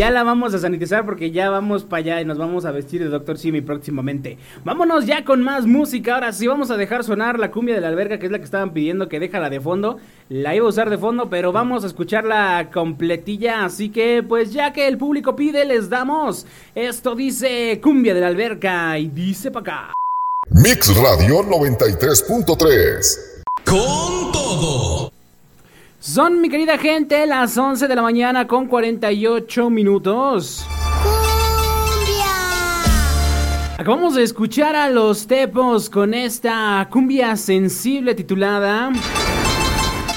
Ya la vamos a sanitizar porque ya vamos para allá y nos vamos a vestir de Doctor Simi próximamente. Vámonos ya con más música. Ahora sí vamos a dejar sonar la cumbia de la alberga, que es la que estaban pidiendo que déjala de fondo. La iba a usar de fondo, pero vamos a escucharla completilla. Así que, pues ya que el público pide, les damos. Esto dice cumbia de la alberca y dice para acá. Mix Radio 93.3. Con todo. Son, mi querida gente, las 11 de la mañana con 48 minutos. Acabamos de escuchar a los Tepos con esta cumbia sensible titulada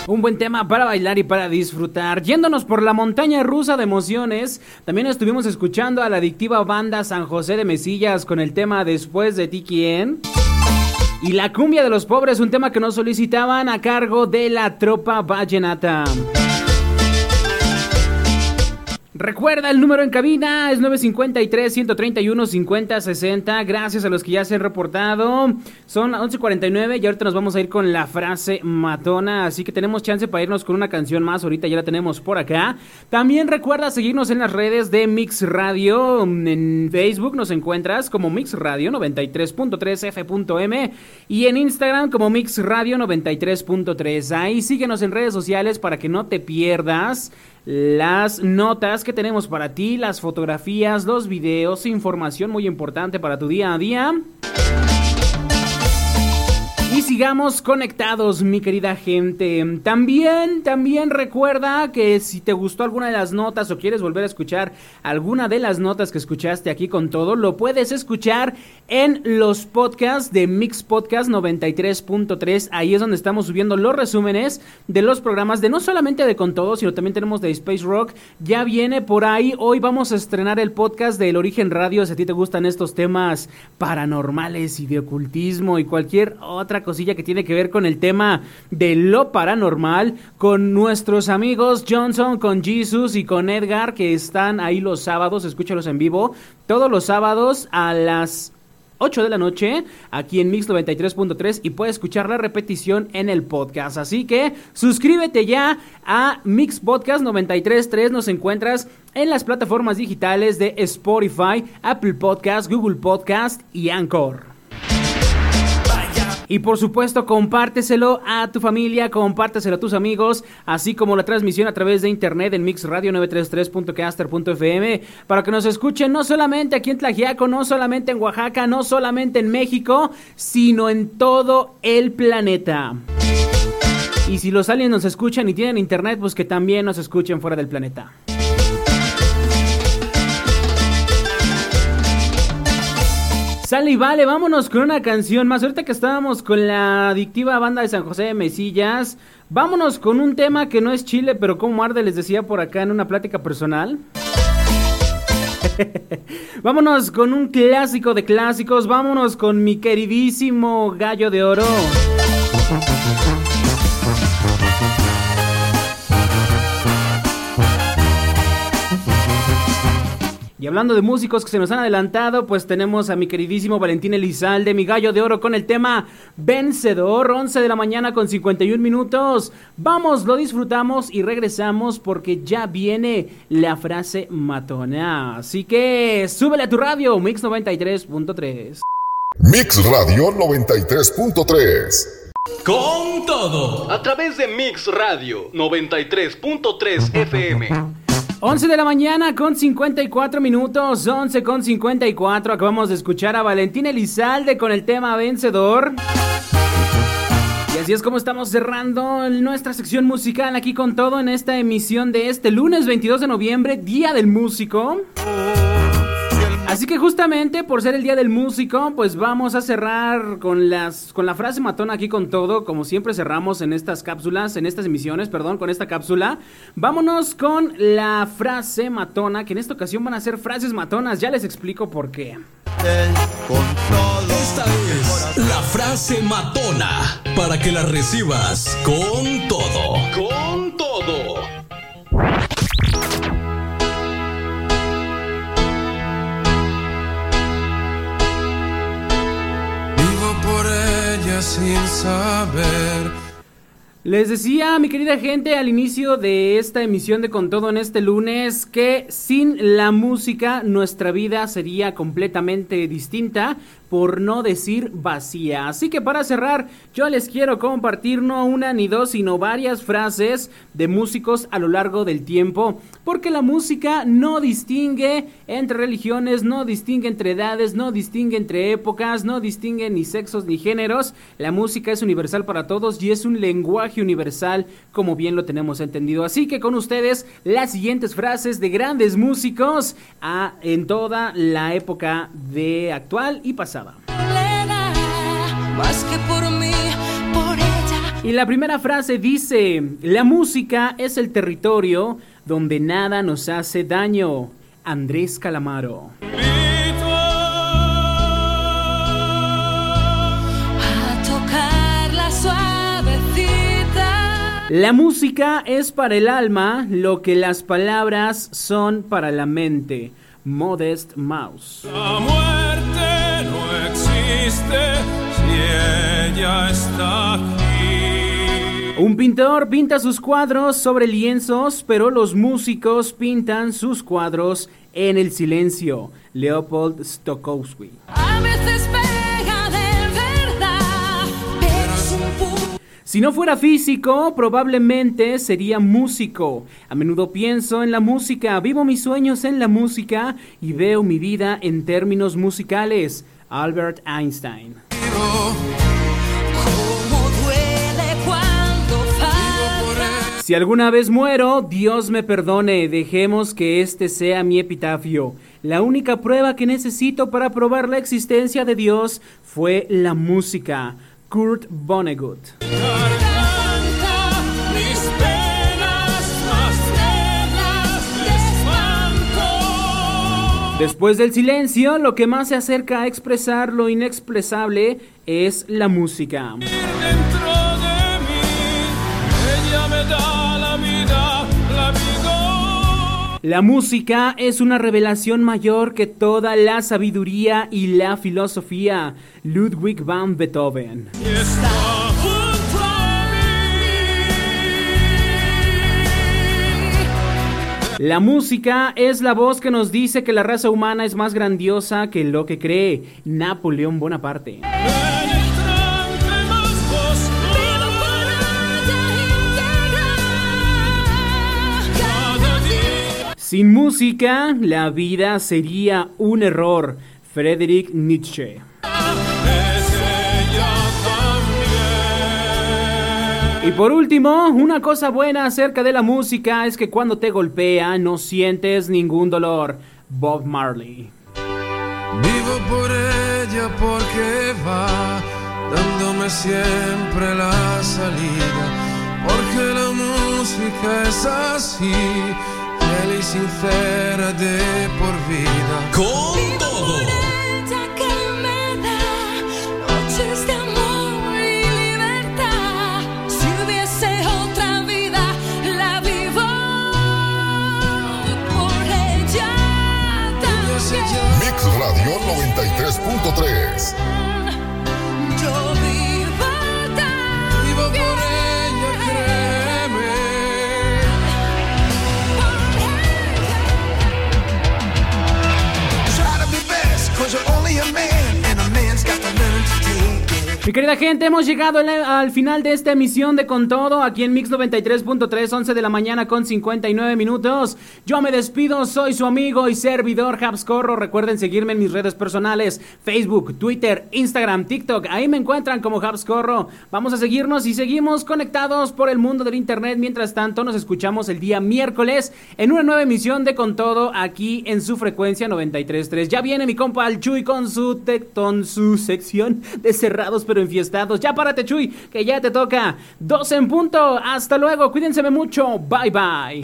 un buen tema para bailar y para disfrutar. Yéndonos por la montaña rusa de emociones, también estuvimos escuchando a la adictiva banda San José de Mesillas con el tema Después de ti quién. Y la cumbia de los pobres, un tema que nos solicitaban a cargo de la tropa vallenata. Recuerda el número en cabina es 953-131-5060. Gracias a los que ya se han reportado. Son 11.49 y ahorita nos vamos a ir con la frase matona. Así que tenemos chance para irnos con una canción más. Ahorita ya la tenemos por acá. También recuerda seguirnos en las redes de Mix Radio. En Facebook nos encuentras como Mix Radio 93.3 F.M. Y en Instagram como Mix Radio 93.3. Ahí síguenos en redes sociales para que no te pierdas las notas que tenemos para ti, las fotografías, los videos, información muy importante para tu día a día. Y sigamos conectados, mi querida gente. También, también recuerda que si te gustó alguna de las notas o quieres volver a escuchar alguna de las notas que escuchaste aquí con todo, lo puedes escuchar en los podcasts de Mix Podcast 93.3. Ahí es donde estamos subiendo los resúmenes de los programas de no solamente de con todo, sino también tenemos de Space Rock. Ya viene por ahí. Hoy vamos a estrenar el podcast del Origen Radio. Si a ti te gustan estos temas paranormales y de ocultismo y cualquier otra cosilla que tiene que ver con el tema de lo paranormal, con nuestros amigos Johnson, con Jesus y con Edgar, que están ahí los sábados, escúchalos en vivo, todos los sábados a las 8 de la noche aquí en Mix 93.3 y puedes escuchar la repetición en el podcast. Así que suscríbete ya a Mix Podcast 93.3. Nos encuentras en las plataformas digitales de Spotify, Apple Podcast, Google Podcast y Anchor. Y por supuesto, compárteselo a tu familia, compárteselo a tus amigos, así como la transmisión a través de internet en mixradio933.caster.fm para que nos escuchen no solamente aquí en Tlajiaco, no solamente en Oaxaca, no solamente en México, sino en todo el planeta. Y si los aliens nos escuchan y tienen internet, pues que también nos escuchen fuera del planeta. Sale y vale, vámonos con una canción más. Ahorita que estábamos con la adictiva banda de San José de Mesillas, vámonos con un tema que no es Chile, pero como Arde les decía por acá en una plática personal. vámonos con un clásico de clásicos, vámonos con mi queridísimo gallo de oro. Y hablando de músicos que se nos han adelantado, pues tenemos a mi queridísimo Valentín Elizalde, mi gallo de oro, con el tema Vencedor, 11 de la mañana con 51 minutos. Vamos, lo disfrutamos y regresamos porque ya viene la frase matona. Así que súbele a tu radio, Mix 93.3. Mix Radio 93.3. Con todo. A través de Mix Radio 93.3 FM. 11 de la mañana con 54 minutos, 11 con 54. Acabamos de escuchar a Valentín Elizalde con el tema vencedor. Y así es como estamos cerrando nuestra sección musical aquí con todo en esta emisión de este lunes 22 de noviembre, Día del Músico. Así que justamente por ser el día del músico, pues vamos a cerrar con las con la frase matona aquí con todo, como siempre cerramos en estas cápsulas, en estas emisiones, perdón, con esta cápsula. Vámonos con la frase matona, que en esta ocasión van a ser frases matonas, ya les explico por qué. Esta es la frase matona para que la recibas con todo. Con todo. Sin saber. Les decía, mi querida gente, al inicio de esta emisión de Con Todo en este lunes, que sin la música nuestra vida sería completamente distinta, por no decir vacía. Así que para cerrar, yo les quiero compartir no una ni dos, sino varias frases de músicos a lo largo del tiempo, porque la música no distingue entre religiones, no distingue entre edades, no distingue entre épocas, no distingue ni sexos ni géneros. La música es universal para todos y es un lenguaje universal, como bien lo tenemos entendido. Así que con ustedes las siguientes frases de grandes músicos a, en toda la época de actual y pasada. Más que por mí, por ella. Y la primera frase dice, la música es el territorio donde nada nos hace daño. Andrés Calamaro. A tocarla suavecita. La música es para el alma lo que las palabras son para la mente. Modest Mouse. La existe si ella está aquí. Un pintor pinta sus cuadros sobre lienzos, pero los músicos pintan sus cuadros en el silencio. Leopold Stokowski. A veces pega de verdad, pero es un pu- Si no fuera físico, probablemente sería músico. A menudo pienso en la música, vivo mis sueños en la música y veo mi vida en términos musicales. Albert Einstein. Si alguna vez muero, Dios me perdone, dejemos que este sea mi epitafio. La única prueba que necesito para probar la existencia de Dios fue la música. Kurt Vonnegut. Después del silencio, lo que más se acerca a expresar lo inexpresable es la música. La música es una revelación mayor que toda la sabiduría y la filosofía. Ludwig van Beethoven. La música es la voz que nos dice que la raza humana es más grandiosa que lo que cree. Napoleón Bonaparte. Sin música, la vida sería un error. Friedrich Nietzsche. Y por último, una cosa buena acerca de la música es que cuando te golpea no sientes ningún dolor. Bob Marley. Vivo por ella porque va dándome siempre la salida. Porque la música es así, fiel y sincera de por vida. Con todo. 93.3. Mi querida gente, hemos llegado al, al final de esta emisión de Con Todo, aquí en Mix 93.3, 11 de la mañana con 59 minutos. Yo me despido, soy su amigo y servidor Habscorro. Recuerden seguirme en mis redes personales, Facebook, Twitter, Instagram, TikTok. Ahí me encuentran como Habscorro. Vamos a seguirnos y seguimos conectados por el mundo del Internet. Mientras tanto, nos escuchamos el día miércoles en una nueva emisión de Con Todo, aquí en su frecuencia 93.3. Ya viene mi compa Al Chuy con su, con su sección de cerrados enfiestados. Ya párate, Chuy, que ya te toca. Dos en punto. Hasta luego. Cuídense mucho. Bye bye.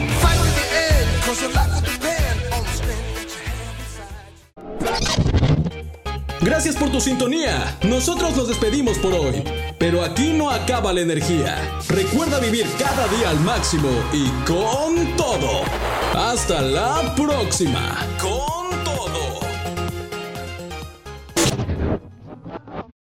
Gracias por tu sintonía. Nosotros nos despedimos por hoy. Pero aquí no acaba la energía. Recuerda vivir cada día al máximo y con todo. Hasta la próxima.